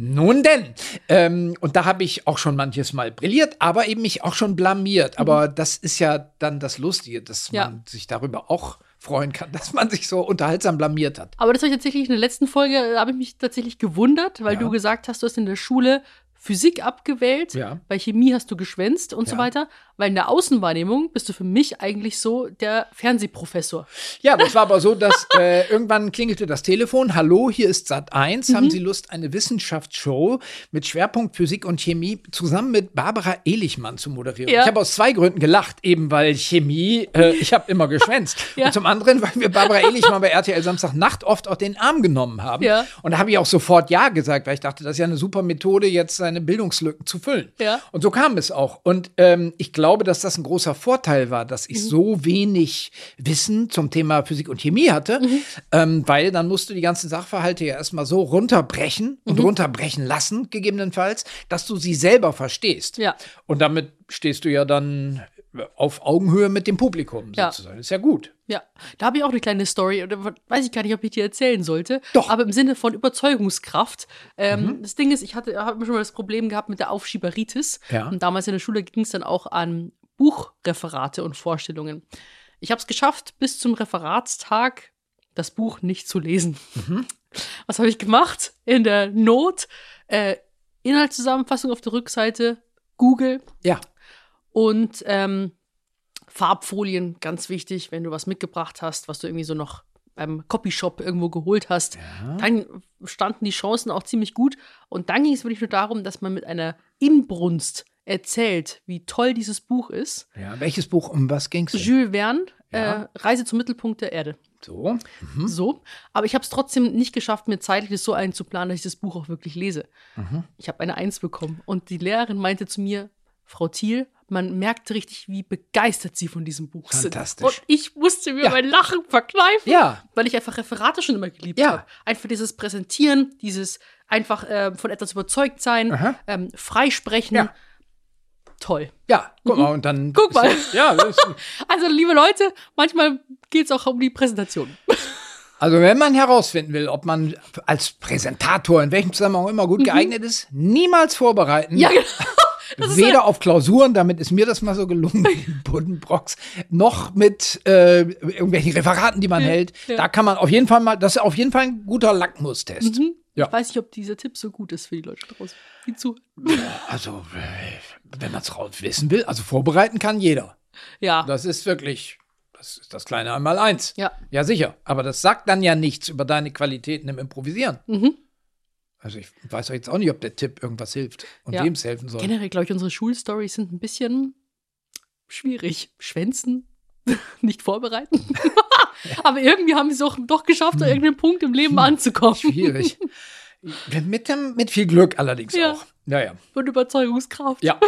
Nun denn, ähm, und da habe ich auch schon manches Mal brilliert, aber eben mich auch schon blamiert. Aber das ist ja dann das Lustige, dass Ja. man sich darüber auch freuen kann, dass man sich so unterhaltsam blamiert hat. Aber das habe ich tatsächlich in der letzten Folge, da habe ich mich tatsächlich gewundert, weil Ja. du gesagt hast, du hast in der Schule Physik abgewählt, Ja. bei Chemie hast du geschwänzt und so Ja. weiter, weil in der Außenwahrnehmung bist du für mich eigentlich so der Fernsehprofessor. Ja, das war aber so, dass äh, irgendwann klingelte das Telefon. Hallo, hier ist Sat 1. Haben Sie Lust, eine Wissenschaftsshow mit Schwerpunkt Physik und Chemie zusammen mit Barbara Ehlichmann zu moderieren? Ja. Ich habe aus zwei Gründen gelacht. Eben weil Chemie, äh, ich habe immer geschwänzt. Und zum anderen, weil wir Barbara Ehlichmann bei RTL Samstagnacht oft auch den Arm genommen haben. Und da habe ich auch sofort Ja gesagt, weil ich dachte, das ist ja eine super Methode, jetzt seine Bildungslücken zu füllen. Ja. Und so kam es auch. Und ähm, ich glaube, dass das ein großer Vorteil war, dass ich so wenig Wissen zum Thema Physik und Chemie hatte, ähm, weil dann musst du die ganzen Sachverhalte ja erstmal so runterbrechen und runterbrechen lassen, gegebenenfalls, dass du sie selber verstehst. Ja. Und damit stehst du ja dann auf Augenhöhe mit dem Publikum Ja. sozusagen. Ist ja gut. Ja, da habe ich auch eine kleine Story, weiß ich gar nicht, ob ich die erzählen sollte. Doch. Aber im Sinne von Überzeugungskraft. Ähm, Das Ding ist, ich hatte, habe schon mal das Problem gehabt mit der Aufschieberitis. Ja. Und damals in der Schule ging es dann auch an Buchreferate und Vorstellungen. Ich habe es geschafft, bis zum Referatstag das Buch nicht zu lesen. Was habe ich gemacht? In der Not äh, Inhaltszusammenfassung auf der Rückseite, Google, Ja. Und ähm, Farbfolien, ganz wichtig, wenn du was mitgebracht hast, was du irgendwie so noch beim Copyshop irgendwo geholt hast. Dann standen die Chancen auch ziemlich gut. Und dann ging es wirklich nur darum, dass man mit einer Inbrunst erzählt, wie toll dieses Buch ist. ja. Welches Buch, um was ging's? denn? Jules Verne, Ja. äh, Reise zum Mittelpunkt der Erde. So. So. Aber ich habe es trotzdem nicht geschafft, mir zeitlich das so einzuplanen, dass ich das Buch auch wirklich lese. Mhm. Ich habe eine Eins bekommen. Und die Lehrerin meinte zu mir, Frau Thiel, man merkt richtig, wie begeistert sie von diesem Buch Fantastisch. sind. Und ich musste mir Ja. mein Lachen verkneifen, Ja. weil ich einfach Referate schon immer geliebt Ja. habe. Einfach dieses Präsentieren, dieses einfach äh, von etwas überzeugt sein, ähm, freisprechen. Ja. Toll. Ja, guck mal, und dann. Mhm. Guck mal. Ja, Also, liebe Leute, manchmal geht es auch um die Präsentation. Also wenn man herausfinden will, ob man als Präsentator in welchem Zusammenhang auch immer gut geeignet ist, niemals vorbereiten. Mhm. Ja, genau. Das Weder auf Klausuren, damit ist mir das mal so gelungen in Buddenbrocks, noch mit äh, irgendwelchen Referaten, die man hält. ja. Da kann man auf jeden Fall mal, das ist auf jeden Fall ein guter Lackmustest. Ja. Ich weiß nicht, ob dieser Tipp so gut ist für die Leute draußen. Die zu. Also, äh, wenn man es raus wissen will, also vorbereiten kann jeder. Ja. Das ist wirklich, das ist das kleine einmal eins. Ja. Ja, sicher. Aber das sagt dann ja nichts über deine Qualitäten im Improvisieren. Mhm. Also ich weiß auch jetzt auch nicht, ob der Tipp irgendwas hilft und Ja. wem es helfen soll. Generell, glaube ich, unsere Schulstories sind ein bisschen schwierig. Schwänzen, nicht vorbereiten. Aber irgendwie haben sie es auch doch geschafft, an irgendeinem Punkt im Leben anzukommen. Schwierig. mit, dem, mit viel Glück allerdings Ja. auch. Ja, ja. Und Überzeugungskraft. Ja.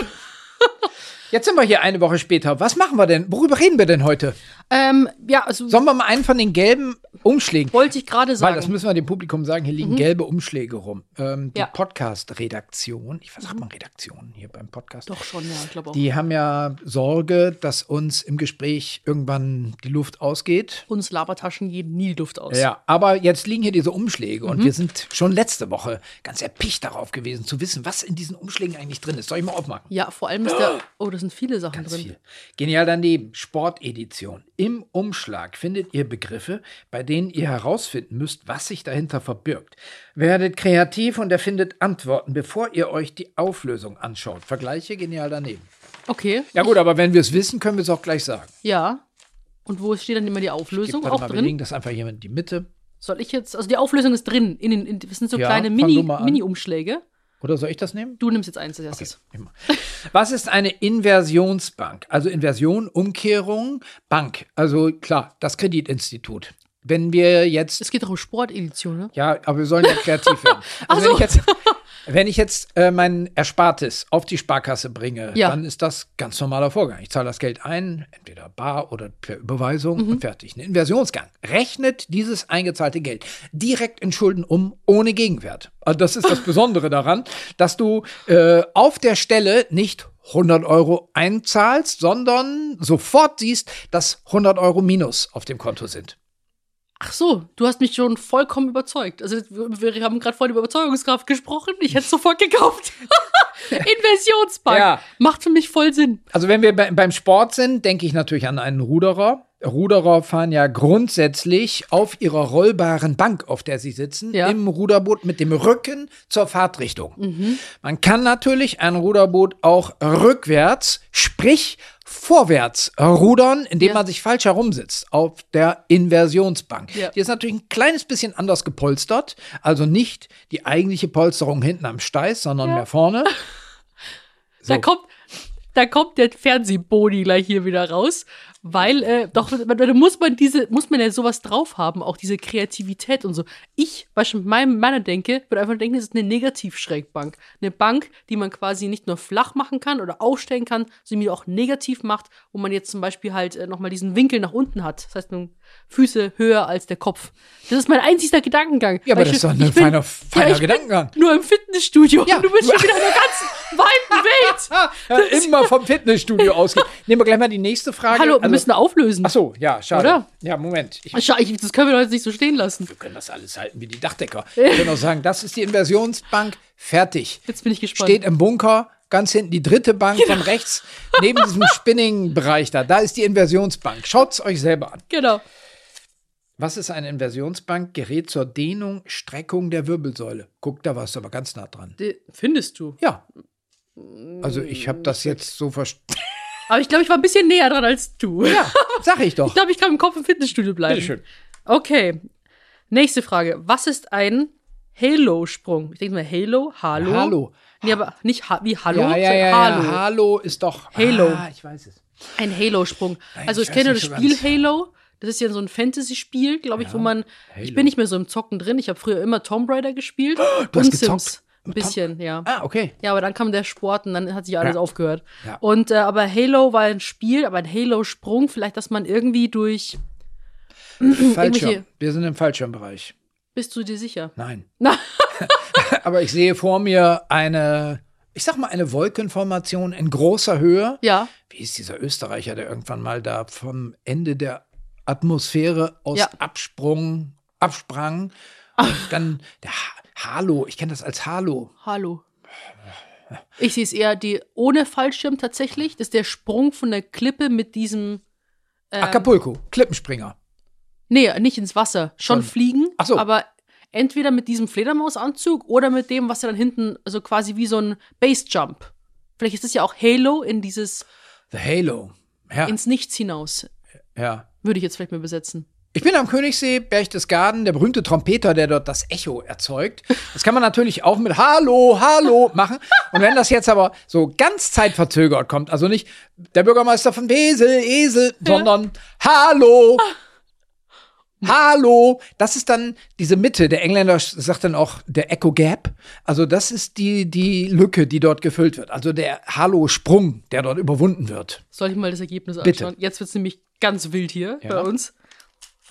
Jetzt sind wir hier eine Woche später. Was machen wir denn? Worüber reden wir denn heute? Ähm, ja, also Sollen wir mal einen von den gelben Umschlägen? wollte ich gerade Weil, sagen. das müssen wir dem Publikum sagen, hier liegen gelbe Umschläge rum. Ähm, die Ja. Podcast-Redaktion, ich sagt man Redaktion hier beim Podcast. Doch schon, ja, ich glaube auch. Die haben ja Sorge, dass uns im Gespräch irgendwann die Luft ausgeht. Uns Labertaschen gehen nie Luft aus. Ja, aber jetzt liegen hier diese Umschläge Mhm. und wir sind schon letzte Woche ganz erpicht darauf gewesen, zu wissen, was in diesen Umschlägen eigentlich drin ist. Soll ich mal aufmachen? Ja, vor allem ist der. Oh, da sind viele Sachen Ganz drin. viel. Genial daneben, Sportedition. Im Umschlag findet ihr Begriffe, bei denen ihr herausfinden müsst, was sich dahinter verbirgt. Werdet kreativ und erfindet Antworten, bevor ihr euch die Auflösung anschaut. Vergleiche genial daneben. Okay. Ja gut, aber wenn wir es wissen, können wir es auch gleich sagen. Ja. Und wo steht dann immer die Auflösung? Warte Auch mal, wir drin? legen das einfach hier in die Mitte. Soll ich jetzt. Also die Auflösung ist drin. In in, das sind so Ja, kleine fang Mini- Oder soll ich das nehmen? du nimmst jetzt eins als erstes. Immer. Was ist eine Inversionsbank? Also Inversion, Umkehrung, Bank. Also klar, das Kreditinstitut. Wenn wir jetzt Es geht doch um Sportedition, ne? Ja, aber wir sollen ja kreativ werden. Also wenn ich jetzt, wenn ich jetzt äh, mein Erspartes auf die Sparkasse bringe, Ja. dann ist das ganz normaler Vorgang. Ich zahle das Geld ein, entweder bar oder per Überweisung Mhm. und fertig. Ein Inversionsgang rechnet dieses eingezahlte Geld direkt in Schulden um, ohne Gegenwert. Also das ist das Besondere daran, dass du äh, auf der Stelle nicht 100 Euro einzahlst, sondern sofort siehst, dass 100 Euro minus auf dem Konto sind. Ach so, du hast mich schon vollkommen überzeugt. Also wir haben gerade vorhin über Überzeugungskraft gesprochen. Ich hätte es sofort gekauft. Inversionsbank. Ja. Macht für mich voll Sinn. Also wenn wir bei, beim Sport sind, denke ich natürlich an einen Ruderer. Ruderer fahren ja grundsätzlich auf ihrer rollbaren Bank, auf der sie sitzen, Ja. im Ruderboot mit dem Rücken zur Fahrtrichtung. Man kann natürlich ein Ruderboot auch rückwärts, sprich vorwärts rudern, indem Ja. man sich falsch herumsitzt auf der Inversionsbank. Ja. Die ist natürlich ein kleines bisschen anders gepolstert, also nicht die eigentliche Polsterung hinten am Steiß, sondern mehr vorne. Da So. kommt, da kommt der Fernsehboni gleich hier wieder raus. Weil, äh, doch, da muss man diese, muss man ja sowas drauf haben, auch diese Kreativität und so. Ich, beispielsweise mit meinem, meiner Denke, würde einfach denken, das ist eine Negativschrägbank. Eine Bank, die man quasi nicht nur flach machen kann oder aufstellen kann, sondern die auch negativ macht, wo man jetzt zum Beispiel halt äh, nochmal diesen Winkel nach unten hat. Das heißt, nun Füße höher als der Kopf. Das ist mein einzigster Gedankengang. Ja, aber das ich- ist doch ein ich feiner, feiner ich bin Gedankengang. Nur im Fitnessstudio. Ja. Und du bist schon wieder in der ganzen weiten Welt. Ja, immer vom Fitnessstudio ausgehen. Nehmen wir gleich mal die nächste Frage. Hallo, Also- müssen auflösen. Ach so, ja, schade. Oder? Ja, Moment. Ich, ich, das können wir jetzt nicht so stehen lassen. wir können das alles halten wie die Dachdecker. Wir können auch sagen, das ist die Inversionsbank, fertig. Jetzt bin ich gespannt. Steht im Bunker, ganz hinten die dritte Bank Genau. von rechts, neben diesem Spinning-Bereich da. Da ist die Inversionsbank. Schaut's euch selber an. Genau. Was ist eine Inversionsbank? Gerät zur Dehnung, Streckung der Wirbelsäule. Guck, da warst du aber ganz nah dran. Findest du? Ja. Also ich habe das jetzt so verstanden. Aber ich glaube, ich war ein bisschen näher dran als du. Ja, sag ich doch. Ich glaube, ich kann im Kopf im Fitnessstudio bleiben. Bitteschön. Okay. Nächste Frage. Was ist ein Halo-Sprung? Ich denke mal Halo, Hallo. Hallo. Nee, aber nicht ha wie Hallo, Ja, ja, ja, Halo. ja. Halo ist doch. Halo. Ah, ich weiß es. Ein Halo-Sprung. Also ich ich kenne das Spiel ganz. Halo. Das ist ja so ein Fantasy-Spiel, glaube ich, wo man. Ich Halo. bin nicht mehr so im Zocken drin. Ich habe früher immer Tomb Raider gespielt. du und hast gezockt? Ein bisschen, ja. Ah, okay. Ja, aber dann kam der Sport und dann hat sich alles Ja. aufgehört. Ja. Und äh, aber Halo war ein Spiel, aber ein Halo-Sprung, vielleicht, dass man irgendwie durch. Fallschirm. Wir sind im Fallschirmbereich. Bist du dir sicher? Nein. Aber ich sehe vor mir eine, ich sag mal, eine Wolkenformation in großer Höhe. ja. Wie ist dieser Österreicher, der irgendwann mal da vom Ende der Atmosphäre aus Ja. Absprung, absprang? Und dann der Halo, ich kenne das als Halo. Hallo. Ich sehe es eher die ohne Fallschirm tatsächlich. Das ist der Sprung von der Klippe mit diesem. Ähm, Acapulco, Klippenspringer. Nee, nicht ins Wasser. Schon Schon. fliegen. Ach so. Aber entweder mit diesem Fledermausanzug oder mit dem, was er dann hinten, also quasi wie so ein Base-Jump. Vielleicht ist es ja auch Halo in dieses, The Halo. Ja, ins Nichts hinaus. ja. Würde ich jetzt vielleicht mal übersetzen. Ich bin am Königssee, Berchtesgaden, der berühmte Trompeter, der dort das Echo erzeugt. Das kann man natürlich auch mit Hallo, Hallo machen. Und wenn das jetzt aber so ganz zeitverzögert kommt, also nicht der Bürgermeister von Wesel, Esel, sondern Hallo, Hallo, das ist dann diese Mitte. Der Engländer sagt dann auch der Echo Gap. Also das ist die, die Lücke, die dort gefüllt wird. Also der Hallo-Sprung, der dort überwunden wird. Soll ich mal das Ergebnis Bitte. anschauen? Jetzt wird es nämlich ganz wild hier Ja. bei uns.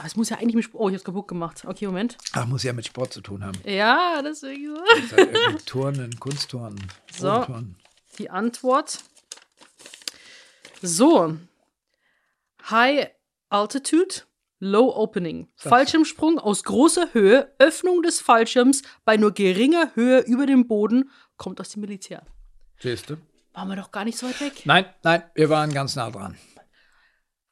Ah, Es muss ja eigentlich mit Sp Oh, ich hab's kaputt gemacht. Okay, Moment. Ach, muss ja mit Sport zu tun haben. Ja, deswegen so. Das ist halt irgendwie Turnen, Kunstturnen, So. Die Antwort. So. High Altitude, Low Opening. Fallschirmsprung aus großer Höhe, Öffnung des Fallschirms bei nur geringer Höhe über dem Boden, kommt aus dem Militär. Siehst du? Waren wir doch gar nicht so weit weg. Nein, nein, wir waren ganz nah dran.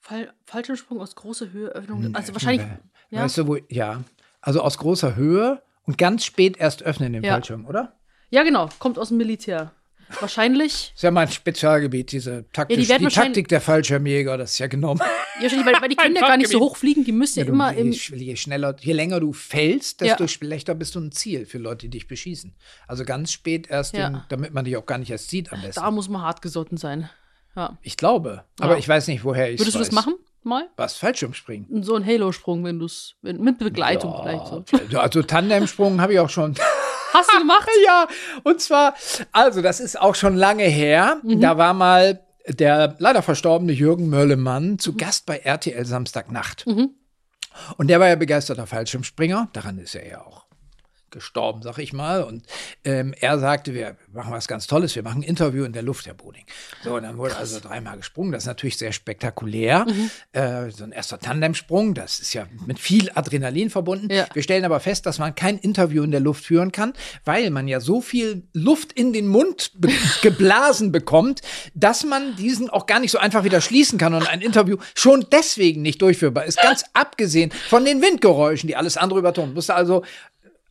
Fall, Fallschirmsprung aus großer Höhe, Öffnung. Also wahrscheinlich. Ja. Weißt du, wo, ja. Also aus großer Höhe und ganz spät erst öffnen den Ja. Fallschirm, oder? Ja, genau, kommt aus dem Militär. Wahrscheinlich. ist ja mein Spezialgebiet, diese Taktik, Ja, die die Taktik der Fallschirmjäger, das ist ja genommen. Ja, weil, weil die können ja gar nicht so hoch fliegen, die müssen ja, du, immer je, im. sch- je schneller, je länger du fällst, desto Ja. schlechter bist du ein Ziel für Leute, die dich beschießen. Also ganz spät erst, Ja. den, damit man dich auch gar nicht erst sieht am besten. Da muss man hartgesotten sein. Ja. Ich glaube, aber Ja. ich weiß nicht, woher ich Würdest du das machen? Mal? Was, Fallschirmspringen? So ein Halo-Sprung, wenn du es. Mit Begleitung vielleicht so. Ja, Also Tandemsprung habe ich auch schon. Hast du gemacht? Ja, und zwar, also das ist auch schon lange her. Mhm. Da war mal der leider verstorbene Jürgen Möllemann zu Gast bei RTL Samstagnacht. Mhm. Und der war ja begeisterter Fallschirmspringer. Daran ist er ja auch gestorben, sag ich mal. Und ähm, er sagte, wir machen was ganz Tolles, wir machen ein Interview in der Luft, Herr Boding. So, und dann wurde Krass. also dreimal gesprungen. Das ist natürlich sehr spektakulär. Mhm. Äh, so ein erster Tandemsprung, das ist ja mit viel Adrenalin verbunden. Ja. Wir stellen aber fest, dass man kein Interview in der Luft führen kann, weil man ja so viel Luft in den Mund be geblasen bekommt, dass man diesen auch gar nicht so einfach wieder schließen kann und ein Interview schon deswegen nicht durchführbar ist. Ganz abgesehen von den Windgeräuschen, die alles andere übertun. Musste also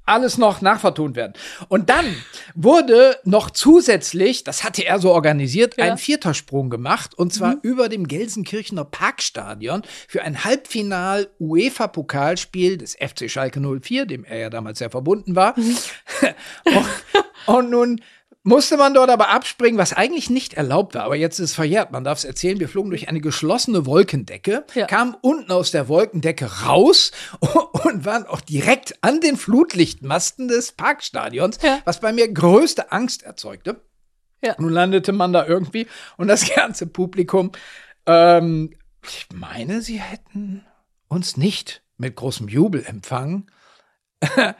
alles noch nachvertont werden. Und dann wurde noch zusätzlich, das hatte er so organisiert, ja. ein vierter Sprung gemacht und zwar mhm. über dem Gelsenkirchener Parkstadion für ein Halbfinal UEFA-Pokalspiel des FC Schalke 04, dem er ja damals sehr verbunden war. Mhm. und, und nun musste man dort aber abspringen, was eigentlich nicht erlaubt war. Aber jetzt ist es verjährt. Man darf es erzählen. Wir flogen durch eine geschlossene Wolkendecke, ja. kamen unten aus der Wolkendecke raus und waren auch direkt an den Flutlichtmasten des Parkstadions, ja. was bei mir größte Angst erzeugte. Ja. Nun landete man da irgendwie und das ganze Publikum, ähm, ich meine, sie hätten uns nicht mit großem Jubel empfangen.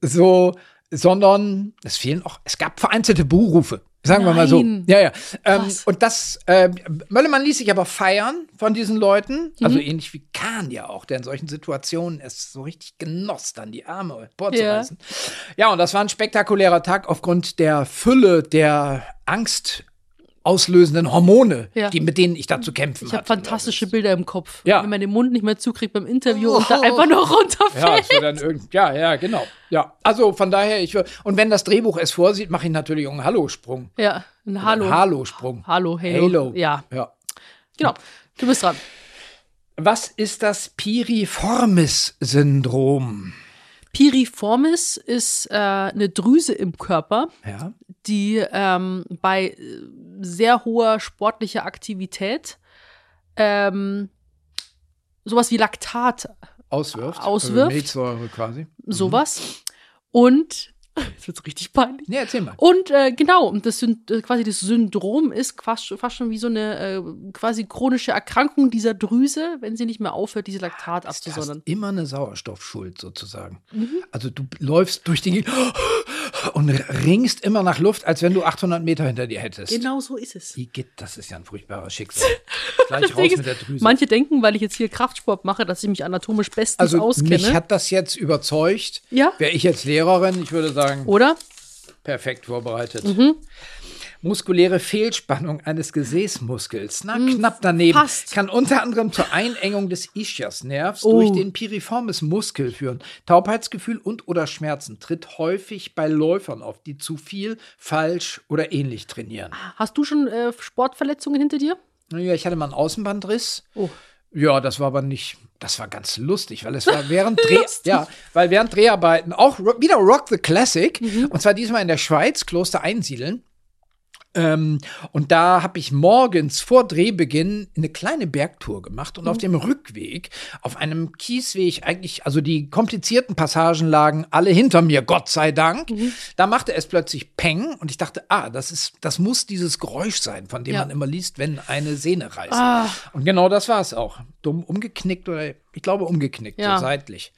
so, sondern es fehlen auch, es gab vereinzelte Buhrufe. Sagen Nein. wir mal so. Ja, ja. Ähm, und das, äh, Möllemann ließ sich aber feiern von diesen Leuten. Also mhm. ähnlich wie Kahn ja auch, der in solchen Situationen es so richtig genoss, dann die Arme vorzureißen. Ja. ja, und das war ein spektakulärer Tag aufgrund der Fülle der Angst auslösenden Hormone, ja. die, mit denen ich da zu kämpfen Ich habe fantastische Bilder im Kopf. Ja. Wenn man den Mund nicht mehr zukriegt beim Interview oh. und da einfach nur runterfällt. Ja, dann irgend, ja, ja, genau. Ja, also von daher, ich und wenn das Drehbuch es vorsieht, mache ich natürlich einen Hallo-Sprung. Ja, ein Hallo. Hallo-Sprung. Hallo, Halo. Halo. Ja. ja. Genau. Du bist dran. Was ist das Piriformis-Syndrom? Piriformis ist äh, eine Drüse im Körper, ja. die ähm, bei sehr hoher sportlicher Aktivität ähm, sowas wie Laktat auswirft. auswirft. Also Milchsäure quasi. Mhm. Sowas. Und Jetzt wird richtig peinlich. Nee, erzähl mal. Und äh, genau, und das sind äh, quasi das Syndrom ist fast, fast schon wie so eine äh, quasi chronische Erkrankung dieser Drüse, wenn sie nicht mehr aufhört, diese Laktat ah, abzusondern. immer eine Sauerstoffschuld sozusagen. Mhm. Also du läufst durch die und ringst immer nach Luft, als wenn du 800 Meter hinter dir hättest. Genau so ist es. Das ist ja ein furchtbarer Schicksal. Gleich raus mit der Drüse. Manche denken, weil ich jetzt hier Kraftsport mache, dass ich mich anatomisch bestens also auskenne. Mich hat das jetzt überzeugt. Ja. Wäre ich jetzt Lehrerin, ich würde sagen, oder? Perfekt vorbereitet. Mhm. Muskuläre Fehlspannung eines Gesäßmuskels, na, mhm, knapp daneben, fast. kann unter anderem zur Einengung des Ischiasnervs oh. durch den piriformis Muskel führen. Taubheitsgefühl und oder Schmerzen tritt häufig bei Läufern auf, die zu viel, falsch oder ähnlich trainieren. Hast du schon äh, Sportverletzungen hinter dir? Ja, ich hatte mal einen Außenbandriss. Oh. Ja, das war aber nicht das war ganz lustig, weil es war während Dreh, ja, weil während Dreharbeiten auch wieder Rock the Classic mhm. und zwar diesmal in der Schweiz Kloster Einsiedeln ähm, und da habe ich morgens vor Drehbeginn eine kleine Bergtour gemacht und mhm. auf dem Rückweg auf einem Kiesweg eigentlich, also die komplizierten Passagen lagen alle hinter mir, Gott sei Dank. Mhm. Da machte es plötzlich Peng und ich dachte, ah, das ist, das muss dieses Geräusch sein, von dem ja. man immer liest, wenn eine Sehne reißt. Ah. Und genau das war es auch. Dumm umgeknickt oder ich glaube umgeknickt, ja. so seitlich.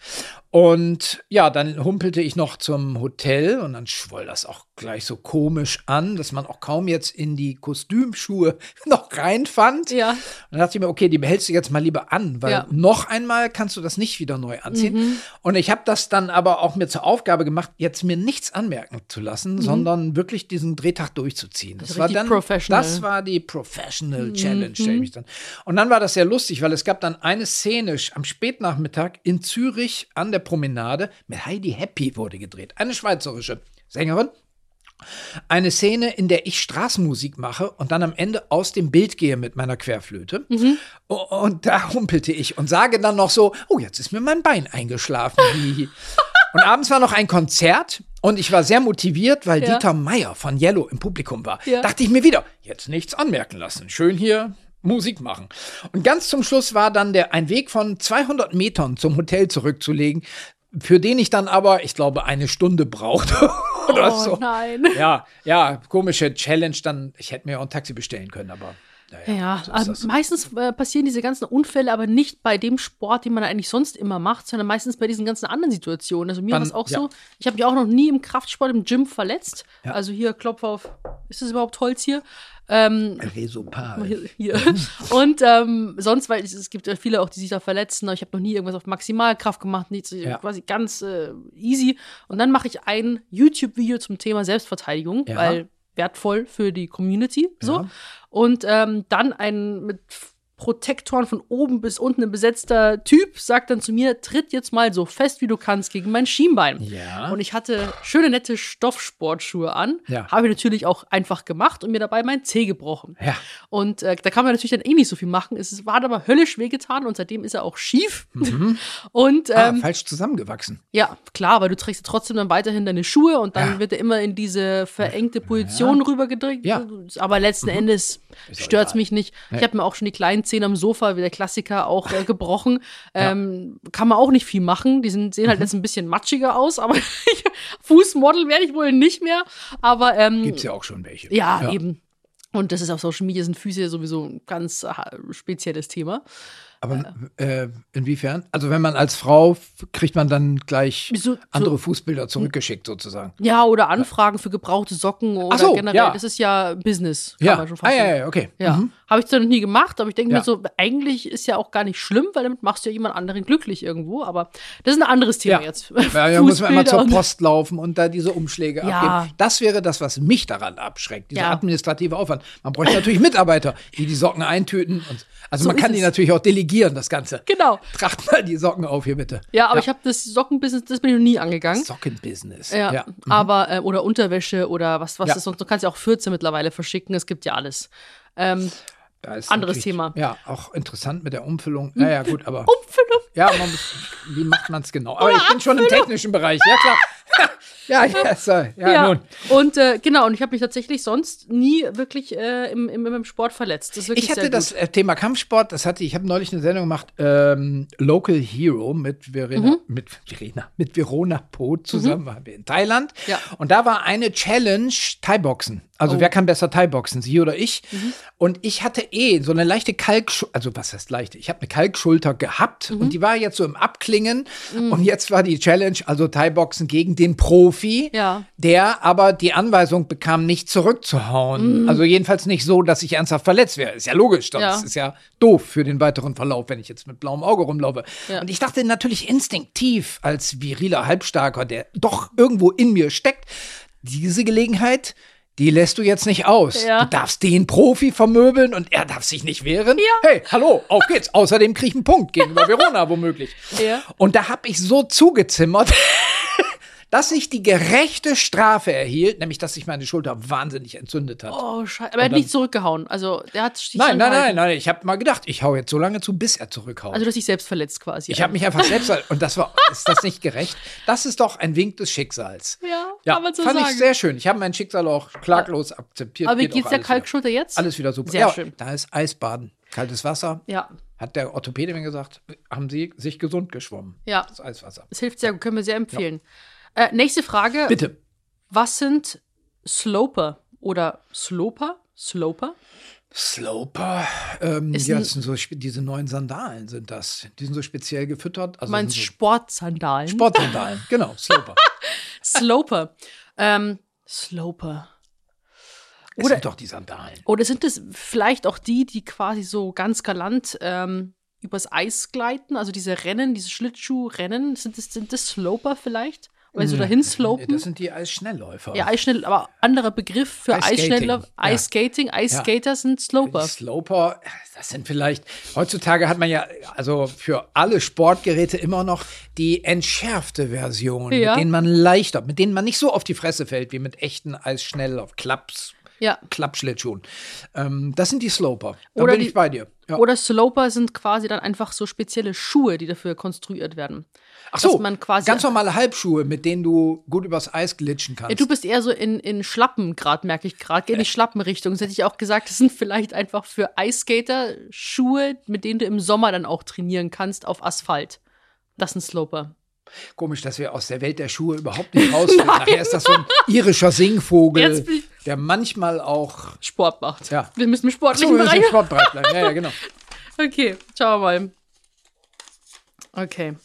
Und ja, dann humpelte ich noch zum Hotel und dann schwoll das auch gleich so komisch an, dass man auch kaum jetzt in die Kostümschuhe noch reinfand. Ja. Und dann dachte ich mir, okay, die behältst du jetzt mal lieber an, weil ja. noch einmal kannst du das nicht wieder neu anziehen. Mhm. Und ich habe das dann aber auch mir zur Aufgabe gemacht, jetzt mir nichts anmerken zu lassen, mhm. sondern wirklich diesen Drehtag durchzuziehen. Das, das war dann, das war die Professional mhm. Challenge, stelle ich mich dann. Und dann war das sehr lustig, weil es gab dann eine Szene am Spätnachmittag in Zürich an der Promenade mit Heidi Happy wurde gedreht. Eine schweizerische Sängerin. Eine Szene, in der ich Straßenmusik mache und dann am Ende aus dem Bild gehe mit meiner Querflöte. Mhm. Und da humpelte ich und sage dann noch so: Oh, jetzt ist mir mein Bein eingeschlafen. und abends war noch ein Konzert und ich war sehr motiviert, weil ja. Dieter Meier von Yellow im Publikum war. Ja. Dachte ich mir wieder: Jetzt nichts anmerken lassen. Schön hier Musik machen. Und ganz zum Schluss war dann der, ein Weg von 200 Metern zum Hotel zurückzulegen, für den ich dann aber, ich glaube, eine Stunde brauchte. oder oh, so. nein. Ja, ja, komische Challenge dann. Ich hätte mir auch ein Taxi bestellen können, aber Ja, so meistens äh, passieren diese ganzen Unfälle aber nicht bei dem Sport, den man eigentlich sonst immer macht, sondern meistens bei diesen ganzen anderen Situationen. Also mir war es auch ja. so, ich habe mich auch noch nie im Kraftsport im Gym verletzt. Ja. Also hier Klopf auf, ist das überhaupt Holz hier? Ähm, Resopal. hier, hier. Und ähm, sonst, weil es, es gibt ja viele auch, die sich da verletzen, aber ich habe noch nie irgendwas auf Maximalkraft gemacht, nichts, Ja. quasi ganz äh, easy. Und dann mache ich ein YouTube-Video zum Thema Selbstverteidigung, weil wertvoll für die Community. So. Ja. Und ähm, dann ein mit Protektoren von oben bis unten ein besetzter Typ sagt dann zu mir, tritt jetzt mal so fest wie du kannst gegen mein Schienbein. Ja. Und ich hatte schöne, nette Stoffsportschuhe an. Ja. Habe ich natürlich auch einfach gemacht und mir dabei mein Zeh gebrochen. Ja. Und äh, da kann man natürlich dann eh nicht so viel machen. Es war aber höllisch wehgetan und seitdem ist er auch schief. Und Ah, ähm, falsch zusammengewachsen. ja, klar, weil du trägst ja trotzdem dann weiterhin deine Schuhe und dann Ja. wird er immer in diese verengte Position rübergedrückt. Ja. Aber letzten Endes Ist auch stört's egal. mich nicht. Ich habe mir auch schon die kleinen Zähne am Sofa, wie der Klassiker, auch äh, gebrochen. Ähm, kann man auch nicht viel machen. Die sind, sehen halt jetzt ein bisschen matschiger aus, aber Fußmodel werde ich wohl nicht mehr. Aber ähm, Gibt's ja auch schon welche. ja, eben. Und das ist auf Social Media sind Füße sowieso ein ganz äh, spezielles Thema. Aber äh, inwiefern? Also wenn man als Frau kriegt man dann gleich So- so- andere Fußbilder zurückgeschickt sozusagen. Ja, oder Anfragen für gebrauchte Socken oder so, generell. ja. Das ist ja Business, kann Ja. man schon Ah, fast ja, sagen. ja, okay. Ja, Mhm. habe ich zwar noch nie gemacht, aber ich denke Ja. mir so, eigentlich ist ja auch gar nicht schlimm, weil damit machst du ja jemand anderen glücklich irgendwo. Aber das ist ein anderes Thema Ja. jetzt. Ja, da muss man immer zur Post laufen und da diese Umschläge Ja. abgeben. Das wäre das, was mich daran abschreckt, dieser Ja. administrative Aufwand. Man bräuchte natürlich Mitarbeiter, die die Socken eintüten. Und, also So man kann die natürlich auch delegieren, das Ganze. Genau. Tracht mal die Socken auf hier bitte. Ja, aber ich habe das Sockenbusiness, das bin ich noch nie angegangen. Sockenbusiness. Ja, ja. aber äh, oder Unterwäsche oder was was Ja. ist sonst. Du kannst ja auch 14 mittlerweile verschicken. Es gibt ja alles. Ähm, Anderes Thema. Ja, auch interessant mit der Umfüllung. Naja, gut, aber. Umfüllung. Ja, muss, wie macht man es genau? Aber ich bin schon im technischen Bereich, ja klar. ja, ja, ja, Ja, nun. und äh, genau, und ich habe mich tatsächlich sonst nie wirklich äh, im, im, im Sport verletzt. Ich hatte das äh, Thema Kampfsport, das hatte ich, habe neulich eine Sendung gemacht, ähm, Local Hero mit Verena, Mhm. mit Verena, mit Verona Pot zusammen, waren wir in Thailand. Ja. Und da war eine Challenge Thai-Boxen. Also Oh. Mhm. wer kann besser Thai-Boxen, sie oder ich? Und ich hatte eh so eine leichte Kalkschulter, also was heißt leichte? Ich habe eine Kalkschulter gehabt Mhm. und die war jetzt so im Abklingen. Und jetzt war die Challenge, also Thai-Boxen gegen den Profi, Ja. der aber die Anweisung bekam, nicht zurückzuhauen. Also jedenfalls nicht so, dass ich ernsthaft verletzt wäre. Ist ja logisch, das Mhm. Ja. ist ja doof für den weiteren Verlauf, wenn ich jetzt mit blauem Auge rumlaufe. Ja. Und ich dachte natürlich instinktiv als viriler Halbstarker, der doch irgendwo in mir steckt, diese Gelegenheit, die lässt du jetzt nicht aus. Ja. Du darfst den Profi vermöbeln und er darf sich nicht wehren. Ja. Hey, hallo, auf geht's. Außerdem krieg ich einen Punkt gegenüber Verona womöglich. Ja. Und da habe ich so zugezimmert, dass ich die gerechte Strafe erhielt, nämlich dass sich meine Schulter wahnsinnig entzündet hat. Oh, scheiße. Aber er hat nicht zurückgehauen. Also, der hat sich nein, nein, nein, nein. Ich habe mal gedacht, ich hau jetzt so lange zu, bis er zurückhaut. Also, du hast dich selbst verletzt quasi. ich habe mich einfach selbst und das war ist das nicht gerecht? Das ist doch ein Wink des Schicksals. Ja, Ja, kann man so fand sagen. ich sehr schön. Ich habe mein Schicksal auch klaglos akzeptiert. Aber wie Geht geht's der alles wieder. Kalkschulter jetzt? Alles wieder super. Sehr ja, schön. Da ist Eisbaden, kaltes Wasser. Ja, Hat der Orthopäde mir gesagt, haben Sie sich gesund geschwommen? Ja. Das Eiswasser. es hilft sehr. Können wir sehr empfehlen. Äh, nächste Frage. Bitte. Was sind Sloper oder Sloper? Sloper? Sloper, ähm, Ist ja, das sind so diese neuen Sandalen sind das. Die sind so speziell gefüttert. Also Du meinst so Sportsandalen? Sportsandalen, genau, Sloper. Sloper. ähm, Sloper. Es Oder- sind doch die Sandalen. Oder sind es vielleicht auch die, die quasi so ganz galant ähm, übers Eis gleiten? Also diese Rennen, diese Schlittschuhrennen, sind das, sind das Sloper vielleicht? Wenn sie so dahin slopen? Das sind die Eisschnellläufer. Ja, Eisschnell, aber anderer Begriff für Eisskating, Eisschnellläufer. ja. Eisskating, Eisskater sind Die Sloper. Sloper, das sind vielleicht, heutzutage hat man ja, also für alle Sportgeräte immer noch die entschärfte Version, Ja. mit denen man leichter, mit denen man nicht so auf die Fresse fällt, wie mit echten Eisschnell auf Klapps, Ja. Klappschlittschuhen. Ähm, das sind die Sloper. Da Oder bin die- ich bei dir. Ja. Oder Sloper sind quasi dann einfach so spezielle Schuhe, die dafür konstruiert werden. Ach so, dass man quasi- ganz normale Halbschuhe, mit denen du gut übers Eis glitschen kannst. Ja, du bist eher so in, in Schlappen gerade, merke ich gerade. Geh in die Schlappenrichtung. Das hätte ich auch gesagt, das sind vielleicht einfach für Eisskater Schuhe, mit denen du im Sommer dann auch trainieren kannst auf Asphalt. Das sind Sloper. Komisch, dass wir aus der Welt der Schuhe überhaupt nicht rausfinden. Nachher ist das so ein irischer Singvogel, Jetzt bin ich- der manchmal auch. Sport macht. Ja. Wir müssen im sportlichen wir müssen im Bereich. Sportbereich bleiben. Ja, ja, genau. Okay, schauen wir mal. Okay.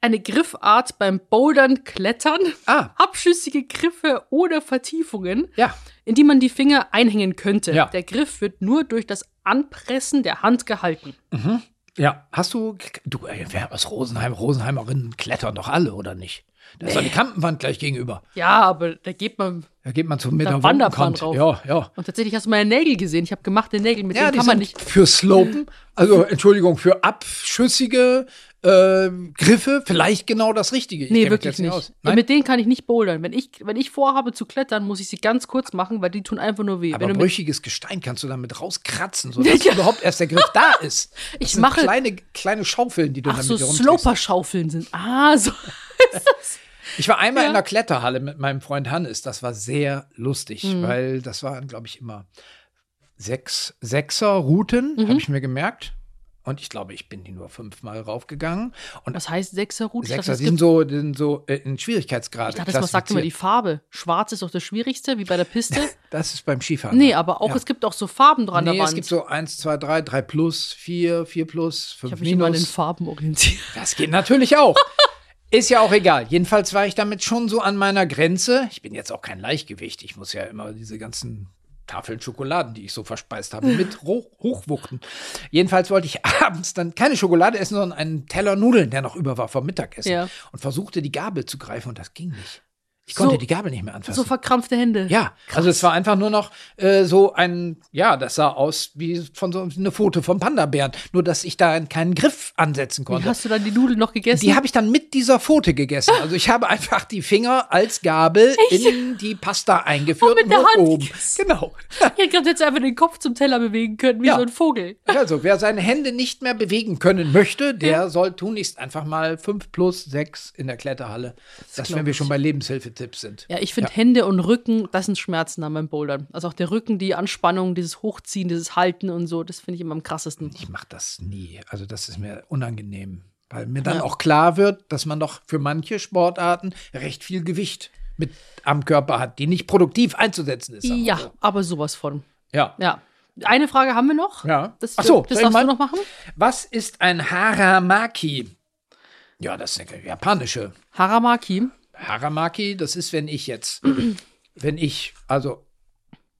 Eine Griffart beim Bouldern, Klettern, Ah, abschüssige Griffe oder Vertiefungen, ja. in die man die Finger einhängen könnte. Ja. Der Griff wird nur durch das Anpressen der Hand gehalten. Ja, hast du, du, ey, wer aus Rosenheim, Rosenheimerinnen klettern doch alle, oder nicht? Da ist doch die Kampenwand gleich gegenüber. Ja, aber da geht man. Da geht man so mit der Wundenkant. drauf. Ja, ja. Und tatsächlich hast du meine Nägel gesehen. Ich habe gemachte Nägel, mit Ja, denen die kann man nicht. für Slopen, also Entschuldigung, für abschüssige äh, Griffe vielleicht genau das Richtige. Ich Nee, wirklich nicht. aus. Ja, mit denen kann ich nicht bouldern. Wenn ich, wenn ich vorhabe zu klettern, muss ich sie ganz kurz machen, weil die tun einfach nur weh. Aber wenn brüchiges Gestein kannst du damit rauskratzen, sodass überhaupt erst der Griff da ist. Das Ich mache- kleine, kleine Schaufeln, die du ach damit so. Sloper-Schaufeln sind. Ah, so. Ich war einmal Ja. in der Kletterhalle mit meinem Freund Hannes. Das war sehr lustig, Mhm. weil das waren, glaube ich, immer sechs Sechser-Routen, Mhm. habe ich mir gemerkt. Und ich glaube, ich bin die nur fünfmal raufgegangen. Und Was heißt Sechser-Route? Ich Sechser, die sind so, sind so äh, in Schwierigkeitsgrad. ich dachte, das sagt immer die Farbe. Schwarz ist doch das Schwierigste, wie bei der Piste. Das ist beim Skifahren. nee, aber auch Ja. es gibt auch so Farben dran Nee, es gibt so 1, 2, 3, 3 plus, 4, 4 plus, ich 5 habe mich immer an den minus. Farben orientiert. Das geht natürlich auch. Ist ja auch egal. Jedenfalls war ich damit schon so an meiner Grenze. Ich bin jetzt auch kein Leichtgewicht. Ich muss ja immer diese ganzen Tafeln Schokoladen, die ich so verspeist habe, mit hoch, hochwuchten. Jedenfalls wollte ich abends dann keine Schokolade essen, sondern einen Teller Nudeln, der noch über war vom Mittagessen. Ja. Und versuchte die Gabel zu greifen und das ging nicht. Ich So- konnte die Gabel nicht mehr anfassen. So verkrampfte Hände. Ja, also es war einfach nur noch äh, so ein, ja, das sah aus wie von so eine Foto vom Panda-Bären, nur dass ich da keinen Griff ansetzen Wie konnte. hast du dann die Nudeln noch gegessen? Die habe ich dann mit dieser Pfote gegessen. Also ich habe einfach die Finger als Gabel in die Pasta eingeführt Und mit der Hand gegessen. Genau. Ich hätte jetzt einfach den Kopf zum Teller bewegen können, wie Ja. so ein Vogel. Also wer seine Hände nicht mehr bewegen können möchte, der soll tunlichst einfach mal 5 plus 6 in der Kletterhalle. Das, glaub wenn wir schon bei Lebenshilfetipps sind. Ja, ich finde Hände und Rücken, das sind Schmerzen an beim Bouldern. Also auch der Rücken, die Anspannung, dieses Hochziehen, dieses Halten und so, das finde ich immer am krassesten. Ich mache das nie. Also das ist mir unangenehm. Weil mir dann Ja. auch klar wird, dass man doch für manche Sportarten recht viel Gewicht mit am Körper hat, die nicht produktiv einzusetzen ist. wir Ja, so. aber sowas von. Ja. Ja. Eine Frage haben wir noch. Ja. Das, Ach so, das darfst du noch machen. Was ist ein Haramaki? Ja, das ist eine japanische. Haramaki. Haramaki, das ist, wenn ich jetzt, wenn ich, also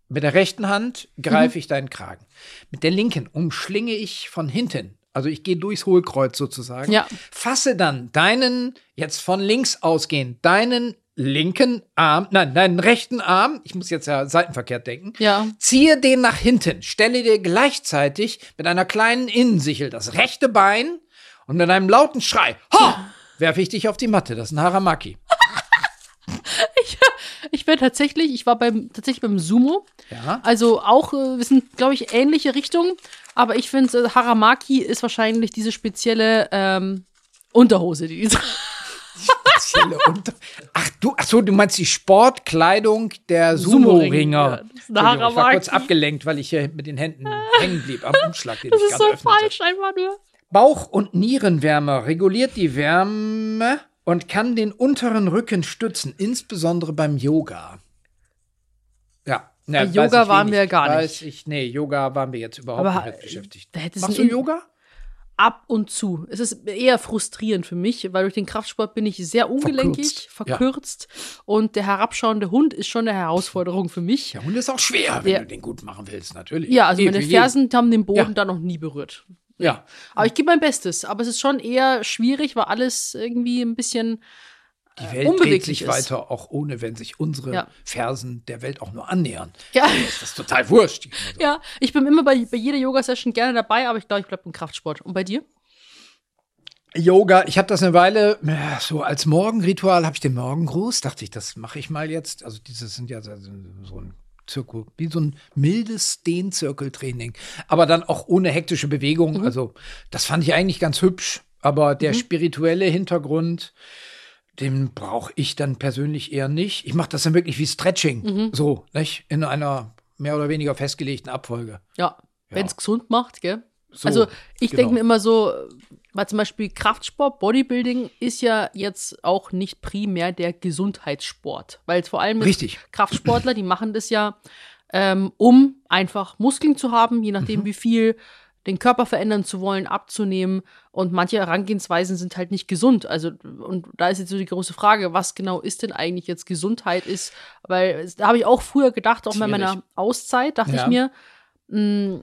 mit der rechten Hand greife Mhm. ich deinen Kragen. Mit der linken umschlinge ich von hinten. Also ich gehe durchs Hohlkreuz sozusagen. Ja. Fasse dann deinen, jetzt von links ausgehend, deinen linken Arm, nein, deinen rechten Arm, ich muss jetzt ja seitenverkehrt denken, Ja. Ziehe den nach hinten, stelle dir gleichzeitig mit einer kleinen Innensichel das rechte Bein und mit einem lauten Schrei, ho, werfe ich dich auf die Matte. Das ist ein Haramaki. Ich bin tatsächlich, ich war beim, tatsächlich beim Sumo. Ja. Also auch, äh, wir sind, glaube ich, ähnliche Richtungen. Aber ich finde, äh, Haramaki ist wahrscheinlich diese spezielle ähm, Unterhose, die die Spezielle Unter ach, du, ach so, du meinst die Sportkleidung der Sumo-Ring, Sumo-Ringer. ja, das ist eine Entschuldigung, ich war kurz abgelenkt, weil ich hier mit den Händen hängen blieb am Umschlag, den Das ich ist gerade so falsch, einfach nur. Bauch- und Nierenwärme reguliert die Wärme und kann den unteren Rücken stützen, insbesondere beim Yoga. Ja. Na, Bei Yoga ich waren wenig. wir gar Weiß ich, nee, Yoga waren wir jetzt überhaupt Aber, nicht mit beschäftigt. Machst du Yoga? Ab und zu. Es ist eher frustrierend für mich, weil durch den Kraftsport bin ich sehr ungelenkig, Verkürzt, ja. verkürzt. Und der herabschauende Hund ist schon eine Herausforderung für mich. Der Hund ist auch schwer, wenn Ja. du den gut machen willst, natürlich. Ja, also Eh, meine jeden. Fersen haben den Boden Ja. da noch nie berührt. Ja. Aber ich gebe mein Bestes. Aber es ist schon eher schwierig, weil alles irgendwie ein bisschen. Die Welt dreht unbeweglich sich ist. weiter, auch ohne, wenn sich unsere Ja. Fersen der Welt auch nur annähern. Ja, Das ist total wurscht. ja. Ich bin immer bei, bei jeder Yoga-Session gerne dabei, aber ich glaube, ich bleibe im Kraftsport. Und bei dir? Yoga, ich habe das eine Weile äh, so als Morgenritual, habe ich den Morgengruß, dachte ich, das mache ich mal jetzt. Also diese sind ja so, so ein Zirkel, wie so ein mildes Dehnzirkeltraining, aber dann auch ohne hektische Bewegung. Also das fand ich eigentlich ganz hübsch, aber der spirituelle Hintergrund, den brauche ich dann persönlich eher nicht. Ich mache das dann wirklich wie Stretching, so, nicht? In einer mehr oder weniger festgelegten Abfolge. Ja. Wenn es gesund macht, gell? So, also ich genau. denke mir immer so, weil zum Beispiel Kraftsport, Bodybuilding ist ja jetzt auch nicht primär der Gesundheitssport. Weil vor allem. Kraftsportler, die machen das ja, ähm, um einfach Muskeln zu haben, je nachdem wie viel, den Körper verändern zu wollen, abzunehmen. Und manche Herangehensweisen sind halt nicht gesund. Also, und da ist jetzt so die große Frage, was genau ist denn eigentlich jetzt Gesundheit ist? Weil da habe ich auch früher gedacht, auch bei meiner Auszeit, dachte Ja. ich mir, mh,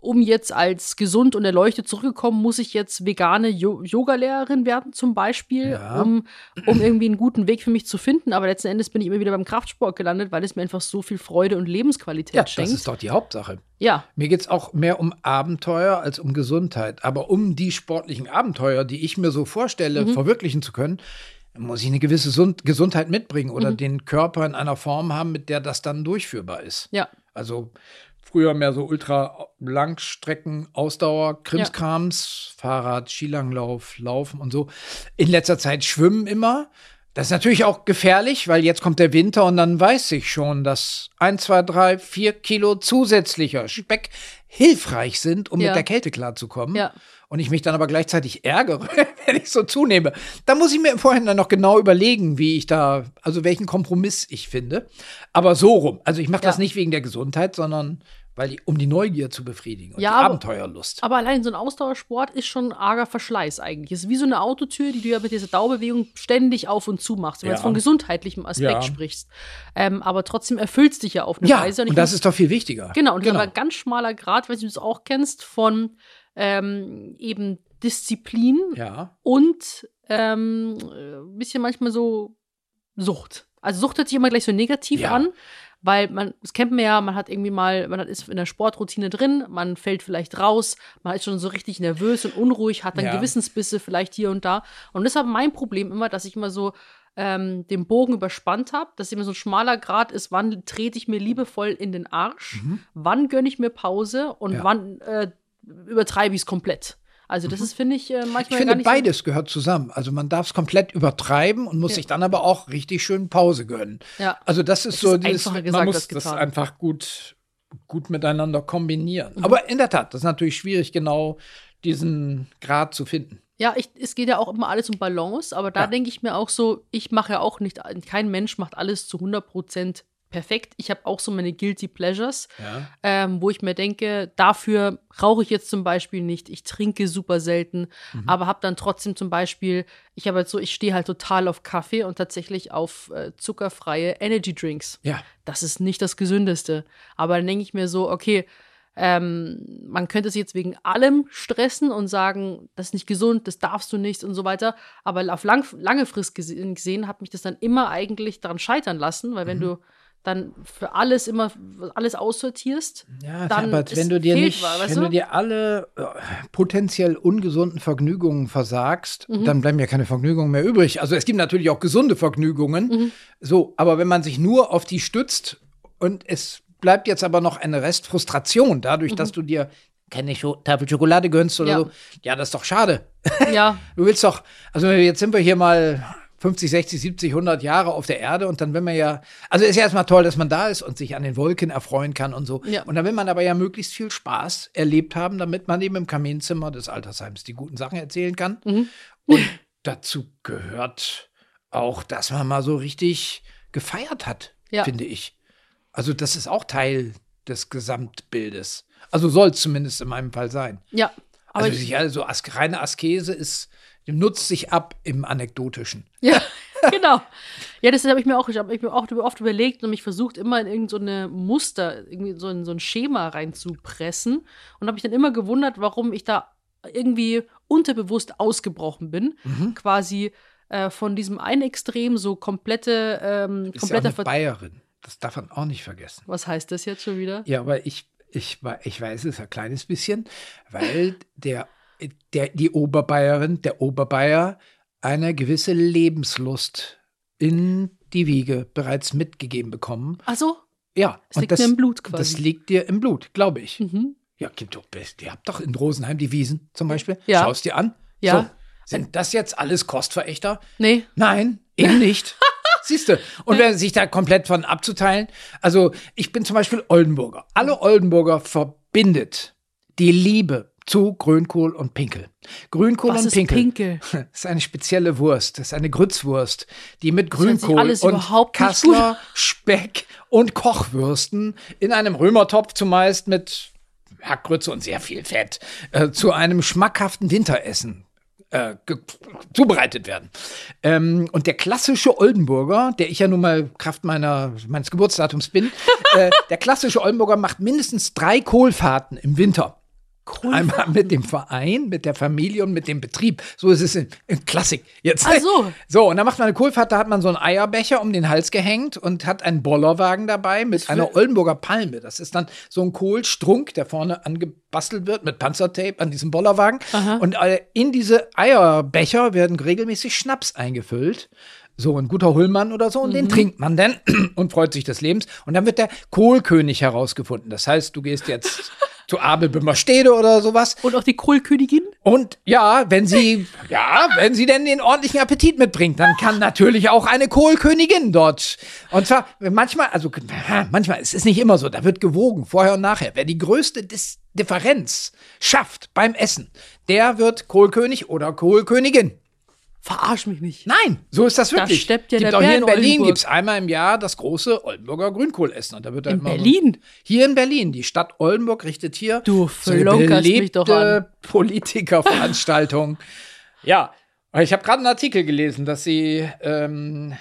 um jetzt als gesund und erleuchtet zurückgekommen, muss ich jetzt vegane Jo- Yoga-Lehrerin werden, zum Beispiel, Ja. um, um irgendwie einen guten Weg für mich zu finden. Aber letzten Endes bin ich immer wieder beim Kraftsport gelandet, weil es mir einfach so viel Freude und Lebensqualität Ja, das schenkt. ist doch die Hauptsache. ja, Mir geht es auch mehr um Abenteuer als um Gesundheit. Aber um die sportlichen Abenteuer, die ich mir so vorstelle, Mhm. verwirklichen zu können, muss ich eine gewisse Sund Gesundheit mitbringen Mhm. oder den Körper in einer Form haben, mit der das dann durchführbar ist. ja. Also früher mehr so ultra Langstrecken, Ausdauer, Krimskrams, Fahrrad, Skilanglauf, Laufen und so. In letzter Zeit Schwimmen immer. Das ist natürlich auch gefährlich, weil jetzt kommt der Winter und dann weiß ich schon, dass ein, zwei, drei, vier Kilo zusätzlicher Speck hilfreich sind, um Ja. mit der Kälte klarzukommen. Ja. Und ich mich dann aber gleichzeitig ärgere, wenn ich so zunehme. Da muss ich mir im Vorhinein noch genau überlegen, wie ich da, also welchen Kompromiss ich finde. Aber so rum. Also ich mache das Ja. nicht wegen der Gesundheit, sondern weil die, um die Neugier zu befriedigen und Ja, die aber- Abenteuerlust. Aber allein so ein Ausdauersport ist schon arger Verschleiß eigentlich. Es ist wie so eine Autotür, die du ja mit dieser Dauerbewegung ständig auf und zu machst, wenn du Ja. jetzt von gesundheitlichem Aspekt Ja. sprichst. Ähm, aber trotzdem erfüllst dich ja auf eine ja, Weise. und, ich das muss- ist doch viel wichtiger. Genau, und das ist aber ein ganz schmaler Grad, weil du das auch kennst, von ähm, eben Disziplin Ja, und ähm, ein bisschen manchmal so Sucht. Also Sucht hört sich immer gleich so negativ Ja. an, weil man, das kennt man ja, man hat irgendwie mal, man ist in der Sportroutine drin, man fällt vielleicht raus, man ist schon so richtig nervös und unruhig, hat dann Ja. Gewissensbisse vielleicht hier und da. Und deshalb mein Problem immer, dass ich immer so ähm, den Bogen überspannt habe, dass immer so ein schmaler Grad ist, wann trete ich mir liebevoll in den Arsch, wann gönne ich mir Pause und Mhm. Ja. wann äh, übertreibe ich es komplett. Also das ist, finde ich, äh, manchmal ich finde, nicht so- beides gehört zusammen. Also man darf es komplett übertreiben und muss Ja. sich dann aber auch richtig schön Pause gönnen. Ja. Also das ist Es so ist dieses, einfacher man gesagt muss das getan. einfach gut, gut miteinander kombinieren. Mhm. Aber in der Tat, das ist natürlich schwierig, genau diesen Grad zu finden. Ja, ich, es geht ja auch immer alles um Balance, aber da Ja. denke ich mir auch so, ich mache ja auch nicht, kein Mensch macht alles zu 100% perfekt. Ich habe auch so meine Guilty Pleasures, Ja. ähm, wo ich mir denke, dafür rauche ich jetzt zum Beispiel nicht, ich trinke super selten, Mhm. aber habe dann trotzdem zum Beispiel, ich habe halt so, ich stehe halt total auf Kaffee und tatsächlich auf äh, zuckerfreie Energy Drinks. Ja. Das ist nicht das Gesündeste. Aber dann denke ich mir so, okay, ähm, man könnte sich jetzt wegen allem stressen und sagen, das ist nicht gesund, das darfst du nicht und so weiter. Aber auf lang, lange Frist gese- gesehen hat mich das dann immer eigentlich daran scheitern lassen, weil wenn Mhm. du dann für alles immer alles aussortierst, Ja, dann aber ist- wenn du dir nicht, weißt wenn du dir alle äh, potenziell ungesunden Vergnügungen versagst, Mhm. dann bleiben ja keine Vergnügungen mehr übrig. Also es gibt natürlich auch gesunde Vergnügungen. Mhm. So, aber wenn man sich nur auf die stützt und es bleibt jetzt aber noch eine Restfrustration dadurch, dass du dir keine Scho Tafel Schokolade gönnst oder Mhm. Ja. so, ja, das ist doch schade. ja, Du willst doch, also jetzt sind wir hier mal 50, 60, 70, 100 Jahre auf der Erde und dann will man ja, also ist ja erstmal toll, dass man da ist und sich an den Wolken erfreuen kann und so. Ja. Und dann will man aber ja möglichst viel Spaß erlebt haben, damit man eben im Kaminzimmer des Altersheims die guten Sachen erzählen kann. Mhm. Und dazu gehört auch, dass man mal so richtig gefeiert hat, Ja. finde ich. Also das ist auch Teil des Gesamtbildes. Also soll es zumindest in meinem Fall sein. ja. Also ich, sich also as reine Askese ist, nutzt sich ab im Anekdotischen. Ja, genau. Ja, das habe ich mir auch, ich habe mir auch oft überlegt und mich versucht, immer in irgendeine so Muster, irgendwie so in so ein Schema reinzupressen. Und habe mich dann immer gewundert, warum ich da irgendwie unterbewusst ausgebrochen bin. Mhm. Quasi äh, von diesem einen Extrem so komplette, ähm, Ist ja auch eine Bayerin. Das darf man auch nicht vergessen. Was heißt das jetzt schon wieder? Ja, aber ich, ich, ich weiß es ein kleines bisschen, weil der, der, die Oberbayerin, der Oberbayer eine gewisse Lebenslust in die Wiege bereits mitgegeben bekommen. Ach so. Ja, Es liegt mir im Blut quasi. Das liegt dir im Blut, glaube ich. Mhm. Ja, gibt doch. Ihr habt doch in Rosenheim die Wiesen zum Beispiel. Ja. Schau's dir an. Ja. So, sind das jetzt alles Kostverächter? Nee. Nein, eben nicht. Siehst du? Und wer sich da komplett von abzuteilen, also ich bin zum Beispiel Oldenburger. Alle Oldenburger verbindet die Liebe zu Grünkohl und Pinkel. Grünkohl Was und ist Pinkel. Pinkel? Das ist eine spezielle Wurst. Das ist eine Grützwurst, die mit Grünkohl alles und Kassler, Speck und Kochwürsten in einem Römertopf zumeist mit Hackgrütze und sehr viel Fett äh, zu einem schmackhaften Winteressen äh, zubereitet werden. Ähm, und der klassische Oldenburger, der ich ja nun mal Kraft meiner, meines Geburtsdatums bin, äh, der klassische Oldenburger macht mindestens drei Kohlfahrten im Winter. Einmal mit dem Verein, mit der Familie und mit dem Betrieb. So ist es in, in Klassik jetzt. Ach so. So, und dann macht man eine Kohlfahrt, da hat man so einen Eierbecher um den Hals gehängt und hat einen Bollerwagen dabei mit einer Oldenburger Palme. Das ist dann so ein Kohlstrunk, der vorne angebastelt wird mit Panzertape an diesem Bollerwagen. Und äh, in diese Eierbecher werden regelmäßig Schnaps eingefüllt. So ein guter Hullmann oder so, und den trinkt man dann und freut sich des Lebens. Und dann wird der Kohlkönig herausgefunden. Das heißt, du gehst jetzt zu Abel Bümmerstede oder sowas Und auch die Kohlkönigin? und ja, wenn sie, ja, wenn sie denn den ordentlichen Appetit mitbringt, dann kann natürlich auch eine Kohlkönigin dort. Und zwar manchmal, also manchmal, es ist nicht immer so, da wird gewogen, vorher und nachher. Wer die größte Dis Differenz schafft beim Essen, der wird Kohlkönig oder Kohlkönigin. Verarsch mich nicht. Nein, so ist das wirklich. steppt ja gibt der auch hier Bär in in Berlin Oldenburg. gibt's einmal im Jahr das große Oldenburger Grünkohlessen. Und da wird dann In immer so- Berlin? hier in Berlin. Die Stadt Oldenburg richtet hier Du so mich doch belebte Politikerveranstaltung. ja, ich habe gerade einen Artikel gelesen, dass sie ähm,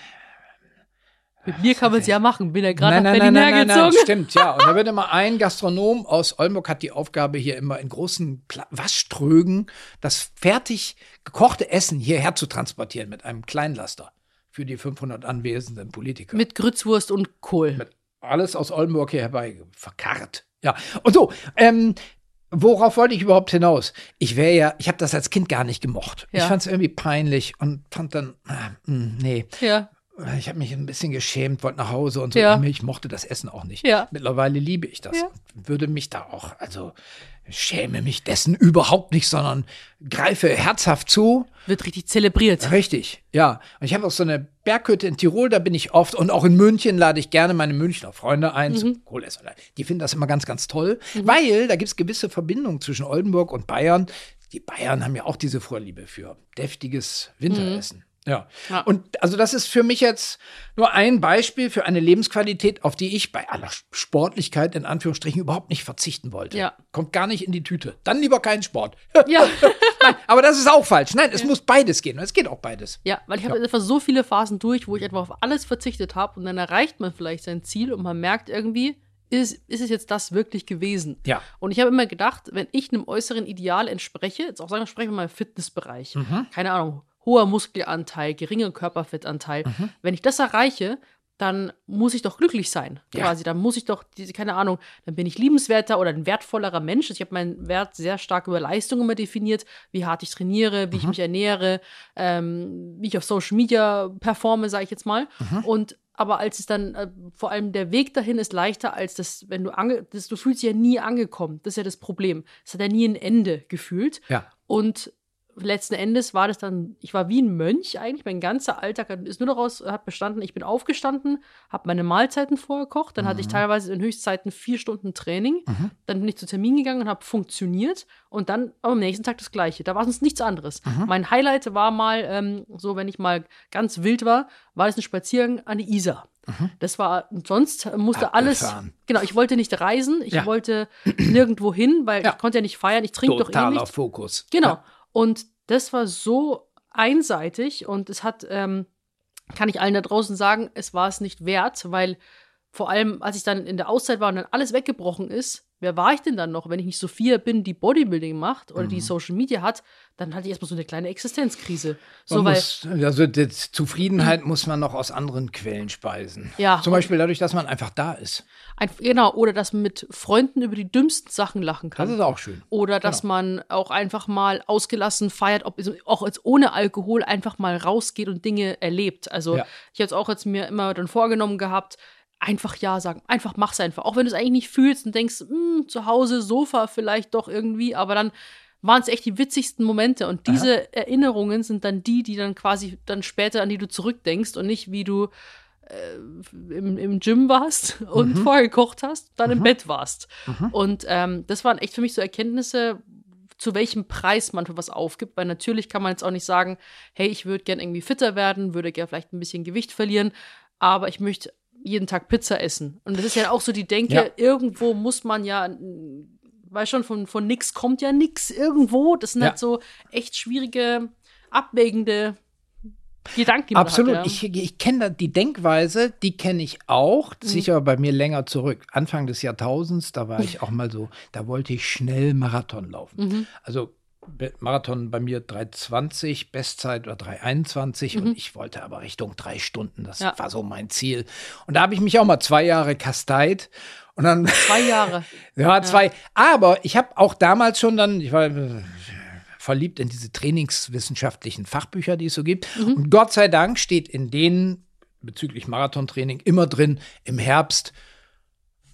Mit mir kann man es ja machen. Bin ja gerade nein, nach nein, Berlin nein, nein, nein, nein, hergezogen. stimmt, ja. Und da wird immer ein Gastronom aus Oldenburg hat die Aufgabe, hier immer in großen Pla Waschtrögen das fertig gekochte Essen hierher zu transportieren mit einem Kleinlaster für die 500 anwesenden Politiker. Mit Grützwurst und Kohl. alles aus Oldenburg hier herbei verkarrt. Ja, und so, ähm, worauf wollte ich überhaupt hinaus? Ich wäre ja, ich habe das als Kind gar nicht gemocht. Ich Ja. fand es irgendwie peinlich und fand dann, ah, mh, nee, Ja. Ich habe mich ein bisschen geschämt, wollte nach Hause und so. Ja. Ich mochte das Essen auch nicht. Ja. Mittlerweile liebe ich das. Ja. Würde mich da auch, also schäme mich dessen überhaupt nicht, sondern greife herzhaft zu. Wird richtig zelebriert. Richtig, ja. Und ich habe auch so eine Berghütte in Tirol, da bin ich oft. Und auch in München lade ich gerne meine Münchner Freunde ein zum Kohlessen. Die finden das immer ganz, ganz toll, weil da gibt es gewisse Verbindungen zwischen Oldenburg und Bayern. Die Bayern haben ja auch diese Vorliebe für deftiges Winteressen. Ja. Ja. Und also das ist für mich jetzt nur ein Beispiel für eine Lebensqualität, auf die ich bei aller Sportlichkeit in Anführungsstrichen überhaupt nicht verzichten wollte. Ja. Kommt gar nicht in die Tüte. Dann lieber keinen Sport. Ja. Nein, aber das ist auch falsch. Nein, es muss beides gehen. Es geht auch beides. Ja, weil ich habe einfach so viele Phasen durch, wo ich einfach auf alles verzichtet habe und dann erreicht man vielleicht sein Ziel und man merkt irgendwie, ist, ist es jetzt das wirklich gewesen? Ja. Und ich habe immer gedacht, wenn ich einem äußeren Ideal entspreche, jetzt auch sagen, wir sprechen wir mal im Fitnessbereich, Mhm. keine Ahnung, hoher Muskelanteil, geringer Körperfettanteil, Mhm. wenn ich das erreiche, dann muss ich doch glücklich sein, Ja. quasi. Dann muss ich doch, diese, keine Ahnung, dann bin ich liebenswerter oder ein wertvollerer Mensch. Ich habe meinen Wert sehr stark über Leistung immer definiert, wie hart ich trainiere, wie ich mich ernähre, ähm, wie ich auf Social Media performe, sage ich jetzt mal. Und aber als es dann, äh, vor allem der Weg dahin ist leichter, als das, wenn du ange, das, du fühlst dich ja nie angekommen. Das ist ja das Problem. Es hat ja nie ein Ende gefühlt. Ja. Und letzten Endes war das dann, ich war wie ein Mönch eigentlich, mein ganzer Alltag hat- ist nur daraus hat bestanden, ich bin aufgestanden, habe meine Mahlzeiten vorgekocht, dann hatte ich teilweise in Höchstzeiten vier Stunden Training, dann bin ich zu Termin gegangen und habe funktioniert und dann am nächsten Tag das Gleiche. Da war sonst nichts anderes. Mein Highlight war mal, ähm, so wenn ich mal ganz wild war, war das ein Spaziergang an die Isar. Das war, sonst musste alles, Abgefahren. genau, ich wollte nicht reisen, ich Ja. wollte nirgendwo hin, weil Ja. ich konnte ja nicht feiern, ich trinke doch eh Totaler nicht. Fokus. Genau. Ja. Und das war so einseitig und es hat, ähm, kann ich allen da draußen sagen, es war es nicht wert, weil vor allem, als ich dann in der Auszeit war und dann alles weggebrochen ist, wer war ich denn dann noch? Wenn ich nicht Sophia bin, die Bodybuilding macht oder Mhm. die Social Media hat, dann hatte ich erstmal so eine kleine Existenzkrise. So, muss, also die Zufriedenheit muss man noch aus anderen Quellen speisen. Ja. Zum Beispiel dadurch, dass man einfach da ist. ein, genau, oder dass man mit Freunden über die dümmsten Sachen lachen kann. Das ist auch schön. Oder dass Genau. man auch einfach mal ausgelassen feiert, ob auch jetzt ohne Alkohol einfach mal rausgeht und Dinge erlebt. Also Ja. ich habe jetzt auch jetzt mir immer dann vorgenommen gehabt, einfach ja sagen, einfach mach's einfach. Auch wenn du es eigentlich nicht fühlst und denkst, hm, zu Hause Sofa vielleicht doch irgendwie, aber dann waren es echt die witzigsten Momente. Und diese Erinnerungen sind dann die, die dann quasi dann später an die du zurückdenkst und nicht wie du äh, im, im Gym warst und vorher gekocht hast, dann im Bett warst. Und ähm, das waren echt für mich so Erkenntnisse, zu welchem Preis man für was aufgibt, weil natürlich kann man jetzt auch nicht sagen, hey, ich würde gern irgendwie fitter werden, würde gern vielleicht ein bisschen Gewicht verlieren, aber ich möchte jeden Tag Pizza essen. Und das ist ja auch so die Denke, Ja. irgendwo muss man ja, weil schon von, von nix kommt ja nix irgendwo. Das sind Ja. halt so echt schwierige, abwägende Gedanken, Absolut. Hat, ja. Ich, ich kenne die Denkweise, die kenne ich auch, Mhm. sicher bei mir länger zurück. Anfang des Jahrtausends, da war ich auch mal so, da wollte ich schnell Marathon laufen. Mhm. Also Marathon bei mir 3,20, Bestzeit war 3,21 und ich wollte aber Richtung drei Stunden. Das Mhm. Ja. war so mein Ziel. Und da habe ich mich auch mal zwei Jahre kasteit. Und dann Zwei Jahre. ja, zwei. Aber ich habe auch damals schon dann, ich war äh, verliebt in diese trainingswissenschaftlichen Fachbücher, die es so gibt. Und Gott sei Dank steht in denen bezüglich Marathontraining immer drin, im Herbst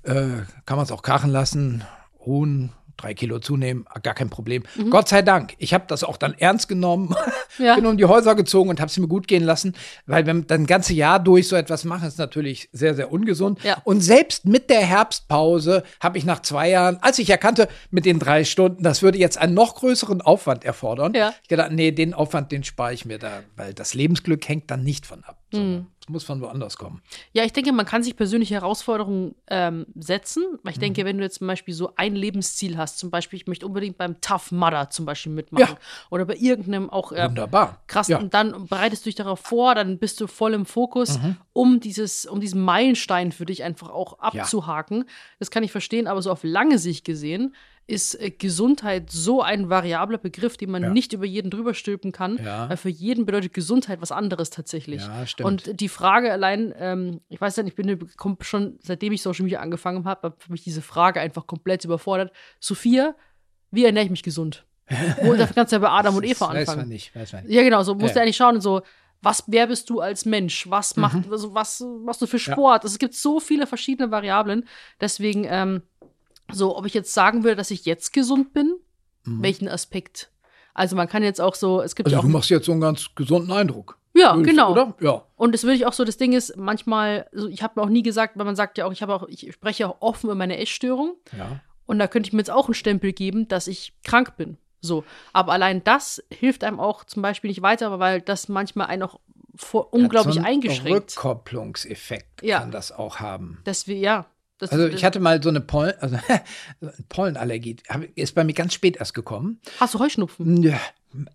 äh, kann man es auch krachen lassen, ruhen, drei Kilo zunehmen, gar kein Problem. Gott sei Dank. Ich habe das auch dann ernst genommen, Ja. bin um die Häuser gezogen und habe es mir gut gehen lassen, weil wenn dann ein ganzes Jahr durch so etwas machen, ist natürlich sehr, sehr ungesund. Ja. Und selbst mit der Herbstpause habe ich nach zwei Jahren, als ich erkannte, mit den drei Stunden, das würde jetzt einen noch größeren Aufwand erfordern, Ja. ich gedacht, nee, den Aufwand, den spare ich mir da, weil das Lebensglück hängt dann nicht von ab. Mhm. Es muss von woanders kommen. Ja, ich denke, man kann sich persönliche Herausforderungen ähm, setzen. Weil ich Mhm. denke, wenn du jetzt zum Beispiel so ein Lebensziel hast, zum Beispiel, ich möchte unbedingt beim Tough Mudder zum Beispiel mitmachen. Ja. Oder bei irgendeinem auch äh, Wunderbar. krass, Ja. und dann bereitest du dich darauf vor, dann bist du voll im Fokus, Mhm. um dieses, um diesen Meilenstein für dich einfach auch abzuhaken. Das kann ich verstehen, aber so auf lange Sicht gesehen ist äh, Gesundheit so ein variabler Begriff, den man Ja. nicht über jeden drüber stülpen kann. Ja. Weil für jeden bedeutet Gesundheit was anderes tatsächlich. Ja, stimmt. Und die Frage allein, ähm, ich weiß nicht, ich bin schon, seitdem ich Social Media angefangen habe, für mich diese Frage einfach komplett überfordert. Sophia, wie ernähre ich mich gesund? Wo, da kannst du ja bei Adam und Eva Das weiß anfangen. man nicht, weiß man nicht. Ja, genau, so musst du Ja. eigentlich schauen, so, was, wer bist du als Mensch? Was macht, also, was machst du für Sport? Also, es gibt so viele verschiedene Variablen. Deswegen, ähm, so, ob ich jetzt sagen würde, dass ich jetzt gesund bin, welchen Aspekt? Also, man kann jetzt auch so, es gibt Also ja du auch. machst jetzt so einen ganz gesunden Eindruck. Ja, Würdest- genau. Oder? Ja. Und das würde ich auch so, das Ding ist, manchmal, also ich habe mir auch nie gesagt, weil man sagt ja auch, ich habe auch, ich spreche auch offen über meine Essstörung. ja. Und da könnte ich mir jetzt auch einen Stempel geben, dass ich krank bin. So. Aber allein das hilft einem auch zum Beispiel nicht weiter, weil das manchmal einen auch vor, unglaublich so einen eingeschränkt. Rückkopplungseffekt Ja. kann das auch haben. Das wir, ja. Das, Also ich hatte mal so eine Pollen, also Pollenallergie, ist bei mir ganz spät erst gekommen. Hast du Heuschnupfen? Ja,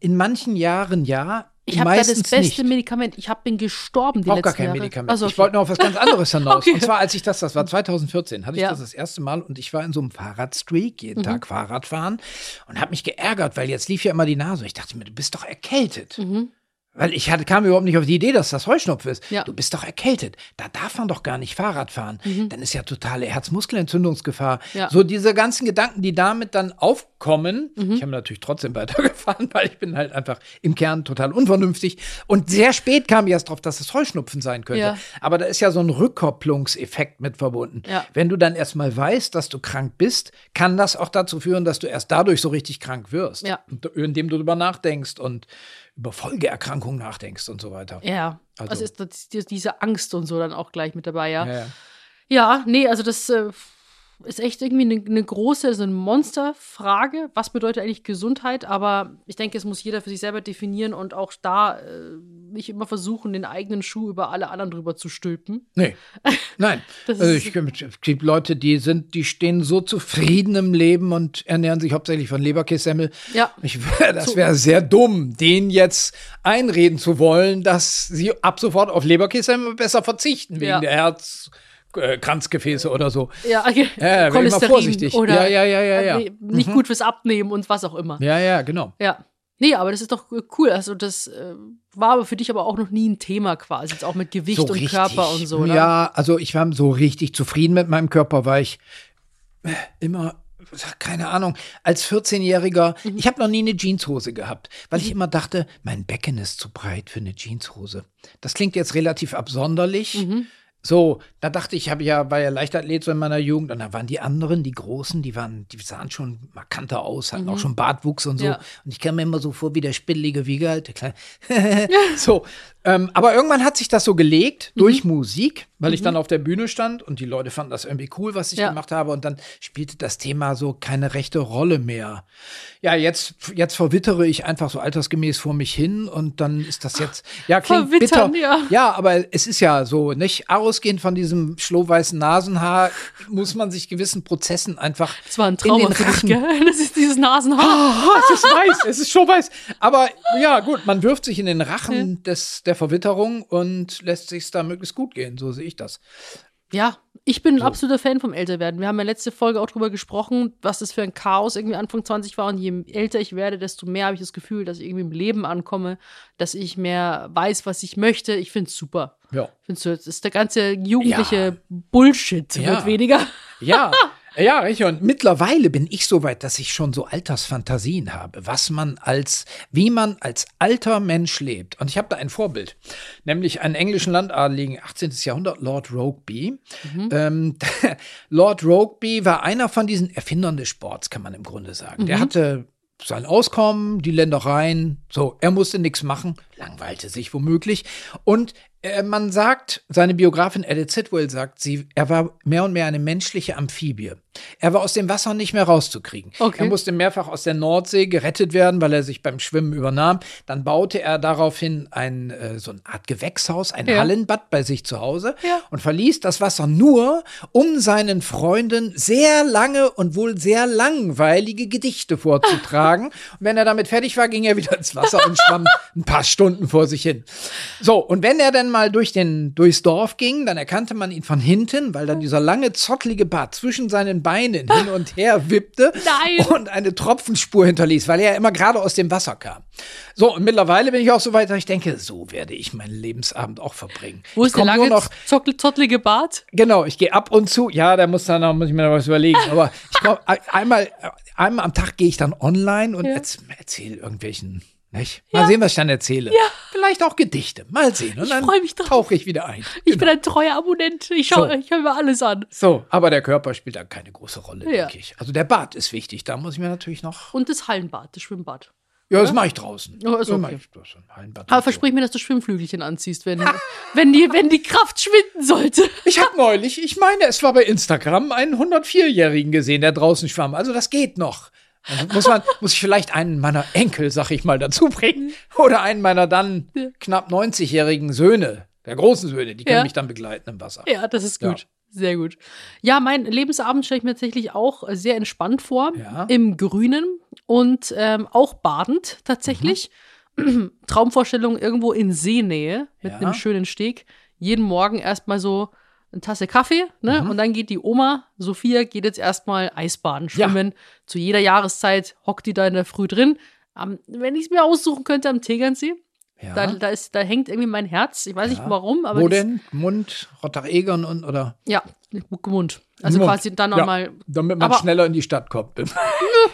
In manchen Jahren ja, Ich habe da das beste nicht. Medikament. Ich hab, bin gestorben die Auch letzten gar kein Jahre. Medikament. Also, Ich wollte noch auf was ganz anderes hinaus. Okay. Und zwar, als ich das, das war 2014, hatte ich Ja. das das erste Mal und ich war in so einem Fahrradstreak, Mhm. jeden Tag Fahrrad fahren und habe mich geärgert, weil jetzt lief ja immer die Nase. Ich dachte mir, du bist doch erkältet. Mhm. Weil ich hatte, kam überhaupt nicht auf die Idee, dass das Heuschnupfen ist. Ja. Du bist doch erkältet. Da darf man doch gar nicht Fahrrad fahren. Dann ist ja totale Herzmuskelentzündungsgefahr. Mhm. Ja. So diese ganzen Gedanken, die damit dann aufkommen. Mhm. Ich habe natürlich trotzdem weitergefahren, weil ich bin halt einfach im Kern total unvernünftig. Und sehr spät kam ich erst drauf, dass es Heuschnupfen sein könnte. Ja. Aber da ist ja so ein Rückkopplungseffekt mit verbunden. Wenn du dann erstmal weißt, dass du krank bist, kann das auch dazu führen, dass du erst dadurch so richtig krank wirst. Indem du darüber nachdenkst und über Folgeerkrankungen nachdenkst und so weiter. Ja, Also- also, ist das, die- diese Angst und so dann auch gleich mit dabei, ja. Ja, ja. Ja, nee, also das äh, ist echt irgendwie eine, eine große, so eine Monsterfrage. Was bedeutet eigentlich Gesundheit? Aber ich denke, es muss jeder für sich selber definieren und auch da äh, nicht immer versuchen, den eigenen Schuh über alle anderen drüber zu stülpen. Nee. Nein. Also ich, es gibt Leute, die sind, die stehen so zufrieden im Leben und ernähren sich hauptsächlich von Leberkässemmel. Ja. Ich, das wäre sehr dumm, denen jetzt einreden zu wollen, dass sie ab sofort auf Leberkässemmel besser verzichten, wegen Ja. der Herzkranzgefäße oder so. Ja, okay. Ja, bin ich mal vorsichtig. oder Ja, ja, ja, ja, ja. äh, nicht gut fürs Abnehmen und was auch immer. Ja, ja, genau. Ja. Nee, aber das ist doch äh, cool. Also, das äh, war aber für dich aber auch noch nie ein Thema quasi. Jetzt auch mit Gewicht und Körper und so, ne? Ja, also ich war so richtig zufrieden mit meinem Körper, weil ich äh, immer keine Ahnung, als 14-Jähriger, Mhm. ich habe noch nie eine Jeanshose gehabt, weil ich immer dachte, mein Becken ist zu breit für eine Jeanshose. Das klingt jetzt relativ absonderlich. Mhm. So, da dachte ich, habe ja, war ja Leichtathlet so in meiner Jugend und da waren die anderen, die Großen, die waren, die sahen schon markanter aus, hatten auch schon Bartwuchs und so. Mhm. Ja. Und ich kam mir immer so vor wie der spittelige Wiegald, der kleine. so. Ähm, aber irgendwann hat sich das so gelegt Mhm. durch Musik, weil ich dann auf der Bühne stand und die Leute fanden das irgendwie cool, was ich Ja. gemacht habe. Und dann spielte das Thema so keine rechte Rolle mehr. Ja, jetzt, jetzt verwittere ich einfach so altersgemäß vor mich hin und dann ist das jetzt, ja, klingt Verwittern, bitter. ja. ja, aber es ist ja so, nicht? Ausgehend von diesem schlohweißen Nasenhaar muss man sich gewissen Prozessen einfach Das war ein in Trauma den für dich, Rachen gell? Das ist dieses Nasenhaar. Ah, es ist weiß, es ist schon weiß. Aber ja, gut, man wirft sich in den Rachen des, der Verwitterung und lässt sich da möglichst gut gehen. So sehe ich das. Ja, ich bin ein absoluter Fan vom Älterwerden. Wir haben ja letzte Folge auch drüber gesprochen, was das für ein Chaos irgendwie Anfang 20 war. Und je älter ich werde, desto mehr habe ich das Gefühl, dass ich irgendwie im Leben ankomme, dass ich mehr weiß, was ich möchte. Ich finde es super. Ja. Findest du, das ist der ganze jugendliche Bullshit Ja. wird weniger. Ja. Ja, richtig. Und mittlerweile bin ich so weit, dass ich schon so Altersfantasien habe, was man als, wie man als alter Mensch lebt. Und ich habe da ein Vorbild, nämlich einen englischen Landadeligen, 18. Jahrhundert, Lord Rokeby. Ähm, Lord Rokeby war einer von diesen Erfindern des Sports, kann man im Grunde sagen. Der hatte sein Auskommen, die Ländereien, so, er musste nichts machen, langweilte sich womöglich. Und äh, man sagt, seine Biografin Edith Sitwell sagt, sie, er war mehr und mehr eine menschliche Amphibie. Er war aus dem Wasser nicht mehr rauszukriegen. Okay. Er musste mehrfach aus der Nordsee gerettet werden, weil er sich beim Schwimmen übernahm. Dann baute er daraufhin ein, äh, so eine Art Gewächshaus, ein Ja. Hallenbad bei sich zu Hause Ja. und verließ das Wasser nur, um seinen Freunden sehr lange und wohl sehr langweilige Gedichte vorzutragen. und wenn er damit fertig war, ging er wieder ins Wasser und schwamm ein paar Stunden vor sich hin. So, und wenn er dann mal durch den, durchs Dorf ging, dann erkannte man ihn von hinten, weil dann dieser lange, zottlige Bart zwischen seinen Beinen hin und her wippte Nein. und eine Tropfenspur hinterließ, weil er immer gerade aus dem Wasser kam. So, und mittlerweile bin ich auch so weit, dass ich denke, so werde ich meinen Lebensabend auch verbringen. Wo ist der lange, noch zottlige Bart? Genau, ich gehe ab und zu. Ja, da muss dann noch, muss ich mir noch was überlegen. Aber ich komm, einmal, einmal am Tag gehe ich dann online und Ja. erz, erzähle irgendwelchen, nicht? Mal sehen, was ich dann erzähle. Vielleicht auch Gedichte. Mal sehen. Und Ich dann freu mich drauf. tauche ich wieder ein. Ich bin ein treuer Abonnent. Ich schaue So. ich höre mir alles an. So, aber der Körper spielt da keine große Rolle, Ja. denke ich. Also der Bart ist wichtig. Da muss ich mir natürlich noch. Und das Hallenbad, das Schwimmbad. Ja, das mache ich draußen. Oh, ist Ja, okay. ich das Hallenbad Aber so. versprich mir, dass du Schwimmflügelchen anziehst, wenn, wenn, die, wenn die Kraft schwinden sollte. Ich habe neulich, ich meine, es war bei Instagram, einen 104-Jährigen gesehen, der draußen schwamm. Also das geht noch. Also muss man, muss ich vielleicht einen meiner Enkel, sag ich mal, dazu bringen. Oder einen meiner dann Ja. knapp 90-jährigen Söhne, der großen Söhne, die können Ja. mich dann begleiten im Wasser. Ja, das ist Ja. gut. Sehr gut. Ja, mein Lebensabend stelle ich mir tatsächlich auch sehr entspannt vor. Ja. Im Grünen und ähm, auch badend tatsächlich. Traumvorstellung irgendwo in Seenähe mit Ja. einem schönen Steg. Jeden Morgen erstmal so eine Tasse Kaffee, ne? Mhm. Und dann geht die Oma, Sophia, geht jetzt erstmal Eisbaden, schwimmen. Zu jeder Jahreszeit hockt die da in der Früh drin. Am, wenn ich es mir aussuchen könnte, am Tegernsee. Ja. Da, da, ist, da hängt irgendwie mein Herz. Ich weiß nicht Ja. warum, aber Wo denn? Mund, Rottach-Egern und oder? ja, Mund. Also Mund. quasi dann Ja. nochmal. Damit man Aber- schneller in die Stadt kommt.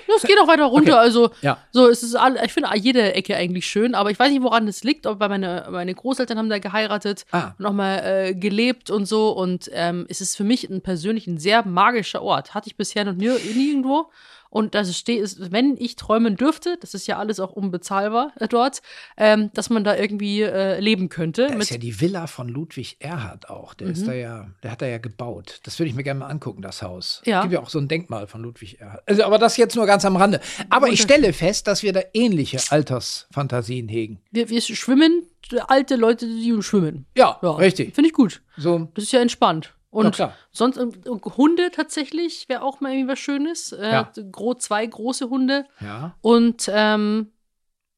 Das geht auch weiter runter. Okay. Also, Ja. so, es ist all, ich finde jede Ecke eigentlich schön, aber ich weiß nicht, woran das liegt. Aber meine, meine Großeltern haben da geheiratet, Ah. nochmal äh, gelebt und so. Und ähm, es ist für mich ein persönlich ein sehr magischer Ort. Hatte ich bisher noch nie, nirgendwo. Und das steht, ist, wenn ich träumen dürfte, das ist ja alles auch unbezahlbar äh, dort, ähm, dass man da irgendwie äh, leben könnte. Da mit- ist ja die Villa von Ludwig Erhard auch. Der Mhm. ist da ja, der hat da ja gebaut. Das würde ich mir gerne mal angucken, das Haus. Ja. Es gibt ja auch so ein Denkmal von Ludwig Erhard. Also, aber das jetzt nur ganz am Rande. Aber ich stelle fest, dass wir da ähnliche Altersfantasien hegen. wir, wir schwimmen, alte Leute, die schwimmen. Ja, Ja, richtig. Finde ich gut. So, Das ist ja entspannt. Und Ja, sonst ähm, Hunde tatsächlich wäre auch mal irgendwie was Schönes. Äh, Ja. gro zwei große Hunde. ja. Und ähm,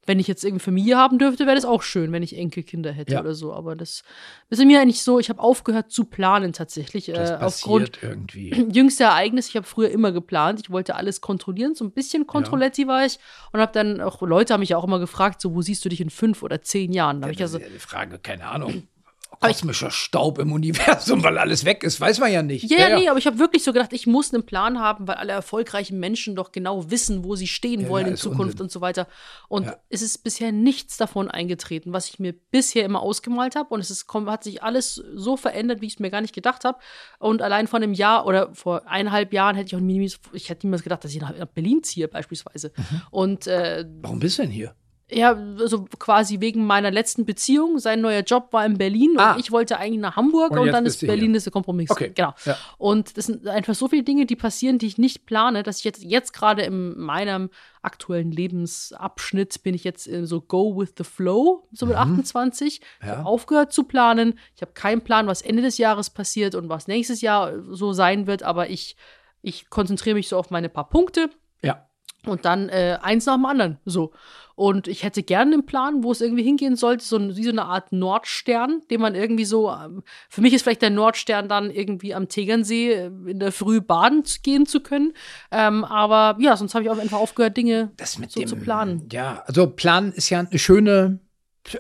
wenn ich jetzt irgendwie Familie haben dürfte, wäre das auch schön, wenn ich Enkelkinder hätte Ja. oder so. Aber das ist mir eigentlich so, ich habe aufgehört zu planen tatsächlich. Das Äh, passiert aufgrund irgendwie. jüngster Ereignis, ich habe früher immer geplant, ich wollte alles kontrollieren, so ein bisschen Kontrolletti war ich und habe dann auch, Leute haben mich ja auch immer gefragt, so, wo siehst du dich in fünf oder zehn Jahren? Da habe ich also, ja Frage, keine Ahnung. Kosmischer Staub im Universum, weil alles weg ist, weiß man ja nicht. Ja, ja, nee, aber ich habe wirklich so gedacht, ich muss einen Plan haben, weil alle erfolgreichen Menschen doch genau wissen, wo sie stehen Ja, wollen ja, in Zukunft Unsinn. und so weiter. Und es ist bisher nichts davon eingetreten, was ich mir bisher immer ausgemalt habe. Und es ist, hat sich alles so verändert, wie ich es mir gar nicht gedacht habe. Und allein vor einem Jahr oder vor eineinhalb Jahren hätte ich auch niemals, ich hätte niemals gedacht, dass ich nach nach Berlin ziehe, beispielsweise. Mhm. Und äh, Warum bist du denn hier? Ja, also quasi wegen meiner letzten Beziehung. Sein neuer Job war in Berlin Ah. und ich wollte eigentlich nach Hamburg Und und, dann ist Berlin hier. ist der Kompromiss. Okay, Genau. ja. Und das sind einfach so viele Dinge, die passieren, die ich nicht plane, dass ich jetzt, jetzt gerade in meinem aktuellen Lebensabschnitt bin ich jetzt in so Go with the Flow, so mit 28. Ich Mhm. Ja. habe aufgehört zu planen. Ich habe keinen Plan, was Ende des Jahres passiert und was nächstes Jahr so sein wird, aber ich, ich konzentriere mich so auf meine paar Punkte Ja. Und dann äh, eins nach dem anderen. So. Und ich hätte gerne einen Plan, wo es irgendwie hingehen sollte, so, wie so eine Art Nordstern, den man irgendwie so, ähm, für mich ist vielleicht der Nordstern dann irgendwie am Tegernsee äh, in der Früh baden gehen zu können. Ähm, aber ja, sonst habe ich auch einfach aufgehört, Dinge so dem, zu planen. Ja, also Planen ist ja eine schöne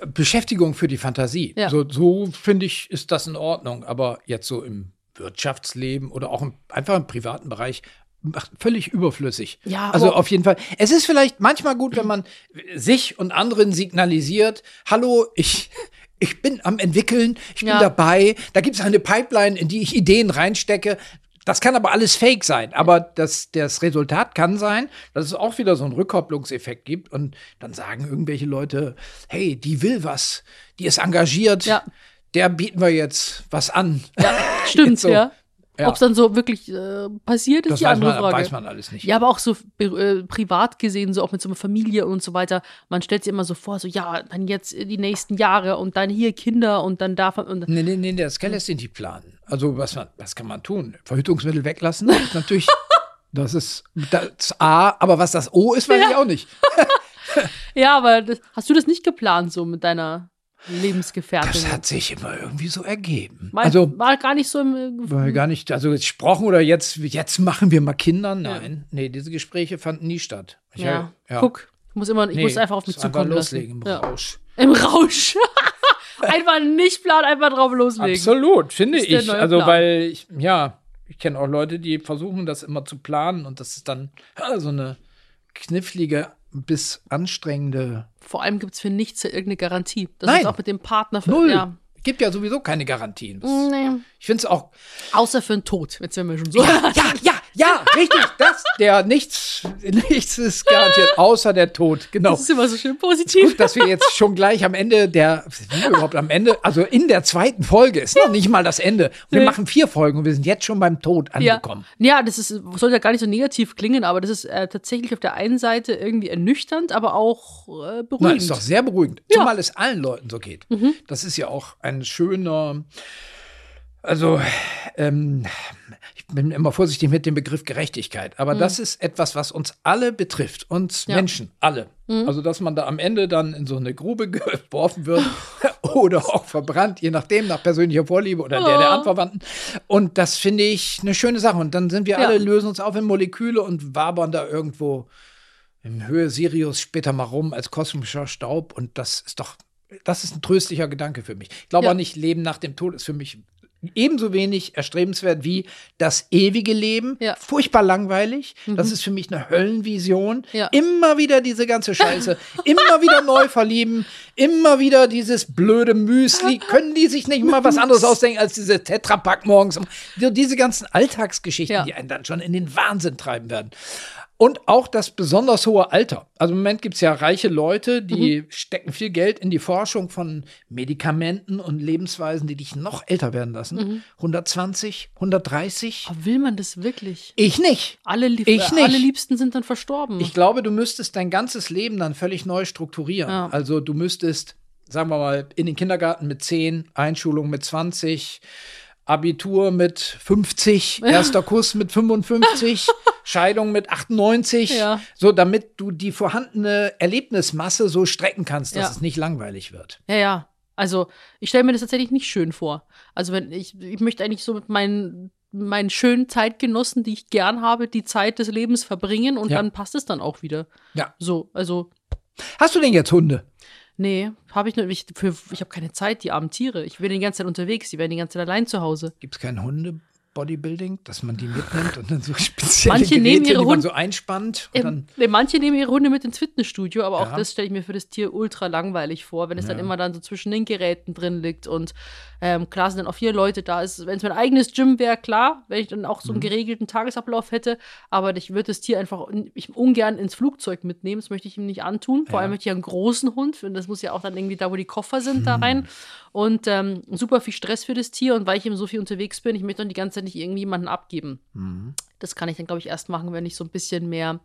Beschäftigung für die Fantasie. Ja. So, so finde ich, ist das in Ordnung. Aber jetzt so im Wirtschaftsleben oder auch im, einfach im privaten Bereich macht völlig überflüssig. Ja, also auf jeden Fall. Es ist vielleicht manchmal gut, wenn man sich und anderen signalisiert, hallo, ich, ich bin am entwickeln, ich bin Ja. dabei, da gibt es eine Pipeline, in die ich Ideen reinstecke. Das kann aber alles fake sein. Aber das, das Resultat kann sein, dass es auch wieder so einen Rückkopplungseffekt gibt. Und dann sagen irgendwelche Leute, hey, die will was, die ist engagiert, Ja. der bieten wir jetzt was an. Ja, stimmt, so. ja. Ja. Ob es dann so wirklich äh, passiert, ist Das die weiß andere man, Frage. weiß man alles nicht. Ja, aber auch so äh, privat gesehen, so auch mit so einer Familie und so weiter. Man stellt sich immer so vor, so ja, dann jetzt die nächsten Jahre und dann hier Kinder und dann darf man. Und, Nee, nee, nee, das kann lässt sich nicht planen. Also, was, man, was kann man tun? Verhütungsmittel weglassen? ist natürlich, das ist das A, aber was das O ist, weiß ich auch nicht. ja, aber das, hast du das nicht geplant so mit deiner Lebensgefährtin? Das hat sich immer irgendwie so ergeben. war, also, war gar nicht so im. war gar nicht, also gesprochen oder jetzt, jetzt machen wir mal Kinder. Nein, nee, diese Gespräche fanden nie statt. Ich Ja, hab- guck, ich muss immer, ich Nee, muss einfach auf mich zukommen loslegen lassen. im Ja. Rausch. Im Rausch. einfach nicht planen, einfach drauf loslegen. Absolut, finde ich. Also, Plan. weil ich, ja, ich kenne auch Leute, die versuchen, das immer zu planen und das ist dann ja, so eine knifflige bis anstrengende Vor allem gibt es für nichts irgendeine Garantie. Das Nein. ist auch mit dem Partner für. Null. Ja. Gibt ja sowieso keine Garantien. Das, Nee. Ich finde es auch. Außer für den Tod. Jetzt sind wir schon so. Ja, ja, ja, ja, richtig. Das, der nichts, nichts ist garantiert, außer der Tod. Genau. Das ist immer so schön positiv. Gut, dass wir jetzt schon gleich am Ende der, wir überhaupt am Ende, also in der zweiten Folge, ist noch nicht mal das Ende. Wir Nee. machen vier Folgen und wir sind jetzt schon beim Tod Ja. angekommen. ja, das ist, soll ja gar nicht so negativ klingen, aber das ist äh, tatsächlich auf der einen Seite irgendwie ernüchternd, aber auch äh, Nein, beruhigend. ist doch sehr beruhigend. Ja. Zumal es allen Leuten so geht. Das ist ja auch ein schöner, also ähm, bin immer vorsichtig mit dem Begriff Gerechtigkeit, aber das ist etwas, was uns alle betrifft, uns Ja. Menschen, alle. Also, dass man da am Ende dann in so eine Grube geworfen wird oder auch verbrannt, je nachdem, nach persönlicher Vorliebe oder der der Oh. Anverwandten. Und das finde ich eine schöne Sache. Und dann sind wir Ja. alle, lösen uns auf in Moleküle und wabern da irgendwo in Höhe Sirius später mal rum als kosmischer Staub und das ist doch, das ist ein tröstlicher Gedanke für mich. Ich glaube Ja. auch nicht, Leben nach dem Tod ist für mich ebenso wenig erstrebenswert wie das ewige Leben. Ja. Furchtbar langweilig. Das ist für mich eine Höllenvision. Ja. Immer wieder diese ganze Scheiße. immer wieder neu verlieben. Immer wieder dieses blöde Müsli. Können die sich nicht mal was anderes ausdenken als diese Tetrapack morgens? Diese ganzen Alltagsgeschichten, Ja. die einen dann schon in den Wahnsinn treiben werden. Und auch das besonders hohe Alter. Also im Moment gibt es ja reiche Leute, die stecken viel Geld in die Forschung von Medikamenten und Lebensweisen, die dich noch älter werden lassen. 120, 130. Aber will man das wirklich? Ich nicht. Alle, Lieb Ich nicht. alle Liebsten sind dann verstorben. Ich glaube, du müsstest dein ganzes Leben dann völlig neu strukturieren. Ja. Also du müsstest, sagen wir mal, in den Kindergarten mit 10, Einschulung mit 20, Abitur mit 50, erster Kuss mit 55, Scheidung mit 98, Ja. so damit du die vorhandene Erlebnismasse so strecken kannst, dass Ja. es nicht langweilig wird. Ja, ja. Also, ich stelle mir das tatsächlich nicht schön vor. Also, wenn ich, ich möchte eigentlich so mit meinen, meinen schönen Zeitgenossen, die ich gern habe, die Zeit des Lebens verbringen und Ja. dann passt es dann auch wieder. Ja. So, also, Hast du denn jetzt Hunde? Nee, habe ich nicht. Ich, ich habe keine Zeit, die armen Tiere. Ich bin die ganze Zeit unterwegs, die werden die ganze Zeit allein zu Hause. Gibt es keinen Bodybuilding, dass man die mitnimmt und dann so spezielle Manche Geräte, nehmen ihre die man Hund- so einspannt. Und Ähm, dann, manche nehmen ihre Hunde mit ins Fitnessstudio, aber auch Ja. das stelle ich mir für das Tier ultra langweilig vor, wenn es dann Ja. immer dann so zwischen den Geräten drin liegt und ähm, klar sind dann auch vier Leute da. Wenn es mein eigenes Gym wäre, klar, wenn ich dann auch Mhm. so einen geregelten Tagesablauf hätte, aber ich würde das Tier einfach ich ungern ins Flugzeug mitnehmen, das möchte ich ihm nicht antun. Vor Ja. allem möchte ich einen großen Hund und das muss ja auch dann irgendwie da, wo die Koffer sind, Hm. da rein. Und ähm, super viel Stress für das Tier und weil ich eben so viel unterwegs bin, ich möchte dann die ganze Zeit nicht irgendjemanden abgeben. Mhm. Das kann ich dann, glaube ich, erst machen, wenn ich so ein bisschen mehr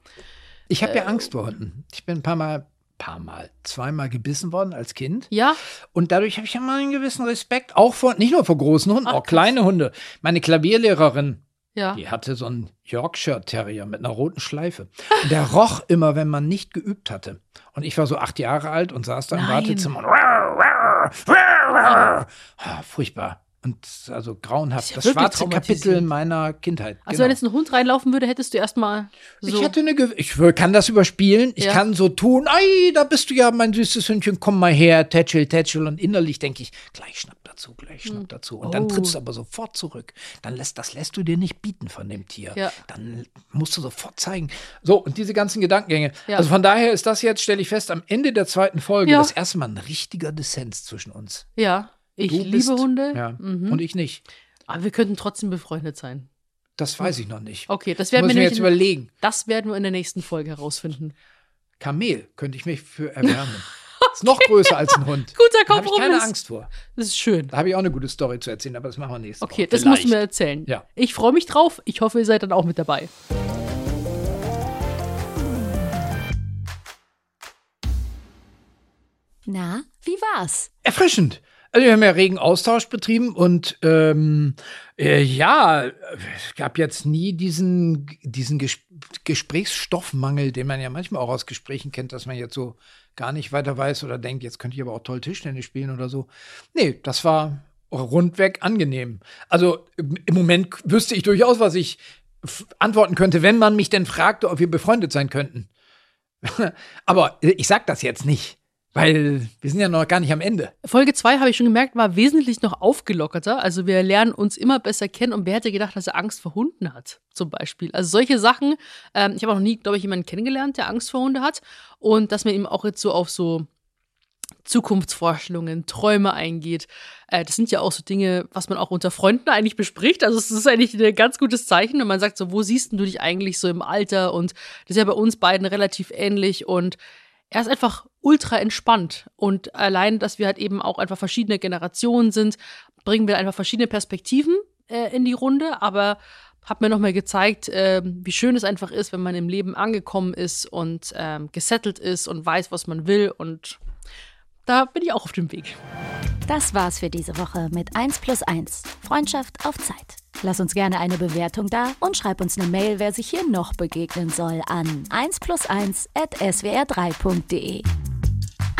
Ich habe Äh, ja Angst vor Hunden. Ich bin ein paar Mal, paar Mal, zweimal gebissen worden als Kind. Ja, Und dadurch habe ich ja mal einen gewissen Respekt, auch vor, nicht nur vor großen Hunden, Ach, auch krass. kleine Hunde. Meine Klavierlehrerin, ja. die hatte so einen Yorkshire Terrier mit einer roten Schleife. Und der roch immer, wenn man nicht geübt hatte. Und ich war so acht Jahre alt und saß da im. Wartezimmer. Und rar, rar, rar, rar. Ah, furchtbar. Und also grauenhaft. Ja das schwarze Kapitel meiner Kindheit. Also genau. wenn jetzt ein Hund reinlaufen würde, hättest du erstmal so. Ich hatte eine, Ge ich kann das überspielen. Ich Ja. kann so tun, ei, da bist du ja, mein süßes Hündchen, komm mal her, tätschel, tätschel. Und innerlich denke ich, gleich schnapp dazu, gleich schnapp dazu. Und dann Oh. trittst du aber sofort zurück. Dann lässt, das lässt du dir nicht bieten von dem Tier. Ja. Dann musst du sofort zeigen. So, und diese ganzen Gedankengänge. Also von daher ist das jetzt, stelle ich fest, am Ende der zweiten Folge das erste Mal ein richtiger Dissens zwischen uns. ja, ich Du liebe bist- Hunde. Ja. Mhm. Und ich nicht. Aber wir könnten trotzdem befreundet sein. Das weiß ich noch nicht. Okay, das werden wir müssen wir jetzt in, überlegen. das werden wir in der nächsten Folge herausfinden. Kamel könnte ich mich für erwärmen. ist noch größer als ein Hund. Guter Da habe ich keine Kompromiss. Angst vor. Das ist schön. Da habe ich auch eine gute Story zu erzählen, aber das machen wir nächste Okay, Woche. das musst du mir erzählen. Ja. Ich freue mich drauf. Ich hoffe, ihr seid dann auch mit dabei. Na, wie war's? Erfrischend. Also wir haben ja regen Austausch betrieben und ähm, äh, ja, es gab jetzt nie diesen, diesen Ges Gesprächsstoffmangel, den man ja manchmal auch aus Gesprächen kennt, dass man jetzt so gar nicht weiter weiß oder denkt, jetzt könnte ich aber auch toll Tischtennis spielen oder so. Nee, das war rundweg angenehm. Also im Moment wüsste ich durchaus, was ich antworten könnte, wenn man mich denn fragte, ob wir befreundet sein könnten. aber äh, ich sag das jetzt nicht, weil wir sind ja noch gar nicht am Ende. Folge 2 habe ich schon gemerkt, war wesentlich noch aufgelockerter. Also wir lernen uns immer besser kennen und wer hätte gedacht, dass er Angst vor Hunden hat, zum Beispiel. Also solche Sachen. Ähm, ich habe auch noch nie, glaube ich, jemanden kennengelernt, der Angst vor Hunde hat. Und dass man eben auch jetzt so auf so Zukunftsvorstellungen, Träume eingeht. Äh, das sind ja auch so Dinge, was man auch unter Freunden eigentlich bespricht. Also es ist eigentlich ein ganz gutes Zeichen, wenn man sagt, so, wo siehst du dich eigentlich so im Alter? Und das ist ja bei uns beiden relativ ähnlich und er ist einfach ultra entspannt. Und allein, dass wir halt eben auch einfach verschiedene Generationen sind, bringen wir einfach verschiedene Perspektiven äh, in die Runde. Aber hat mir nochmal gezeigt, ähm, wie schön es einfach ist, wenn man im Leben angekommen ist und ähm, gesettelt ist und weiß, was man will. Und da bin ich auch auf dem Weg. Das war's für diese Woche mit 1 plus 1. Freundschaft auf Zeit. Lass uns gerne eine Bewertung da und schreib uns eine Mail, wer sich hier noch begegnen soll, an 1 plus 1 at swr3.de.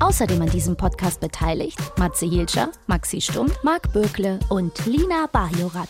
Außerdem an diesem Podcast beteiligt Matze Hilscher, Maxi Stumm, Marc Bökle und Lina Bajorat.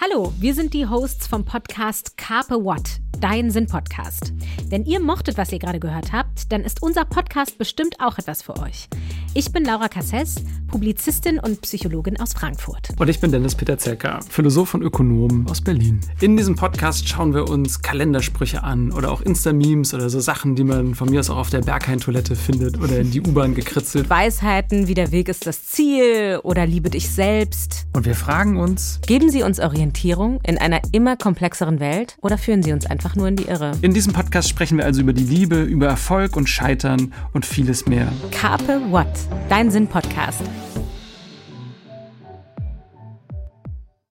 Hallo, wir sind die Hosts vom Podcast Carpe What, dein Sinn-Podcast. Wenn ihr mochtet, was ihr gerade gehört habt, dann ist unser Podcast bestimmt auch etwas für euch. Ich bin Laura Cassess, Publizistin und Psychologin aus Frankfurt. Und ich bin Dennis Peter Zelka, Philosoph und Ökonom aus Berlin. In diesem Podcast schauen wir uns Kalendersprüche an oder auch Insta-Memes oder so Sachen, die man von mir aus auch auf der Berghain-Toilette findet oder in die U-Bahn gekritzelt. Weisheiten wie der Weg ist das Ziel oder liebe dich selbst. Und wir fragen uns, Geben sie uns Orientierung in einer immer komplexeren Welt oder führen sie uns einfach nur in die Irre? in diesem Podcast sprechen wir also über die Liebe, über Erfolg und Scheitern und vieles mehr. Carpe What, Dein Sinn-Podcast.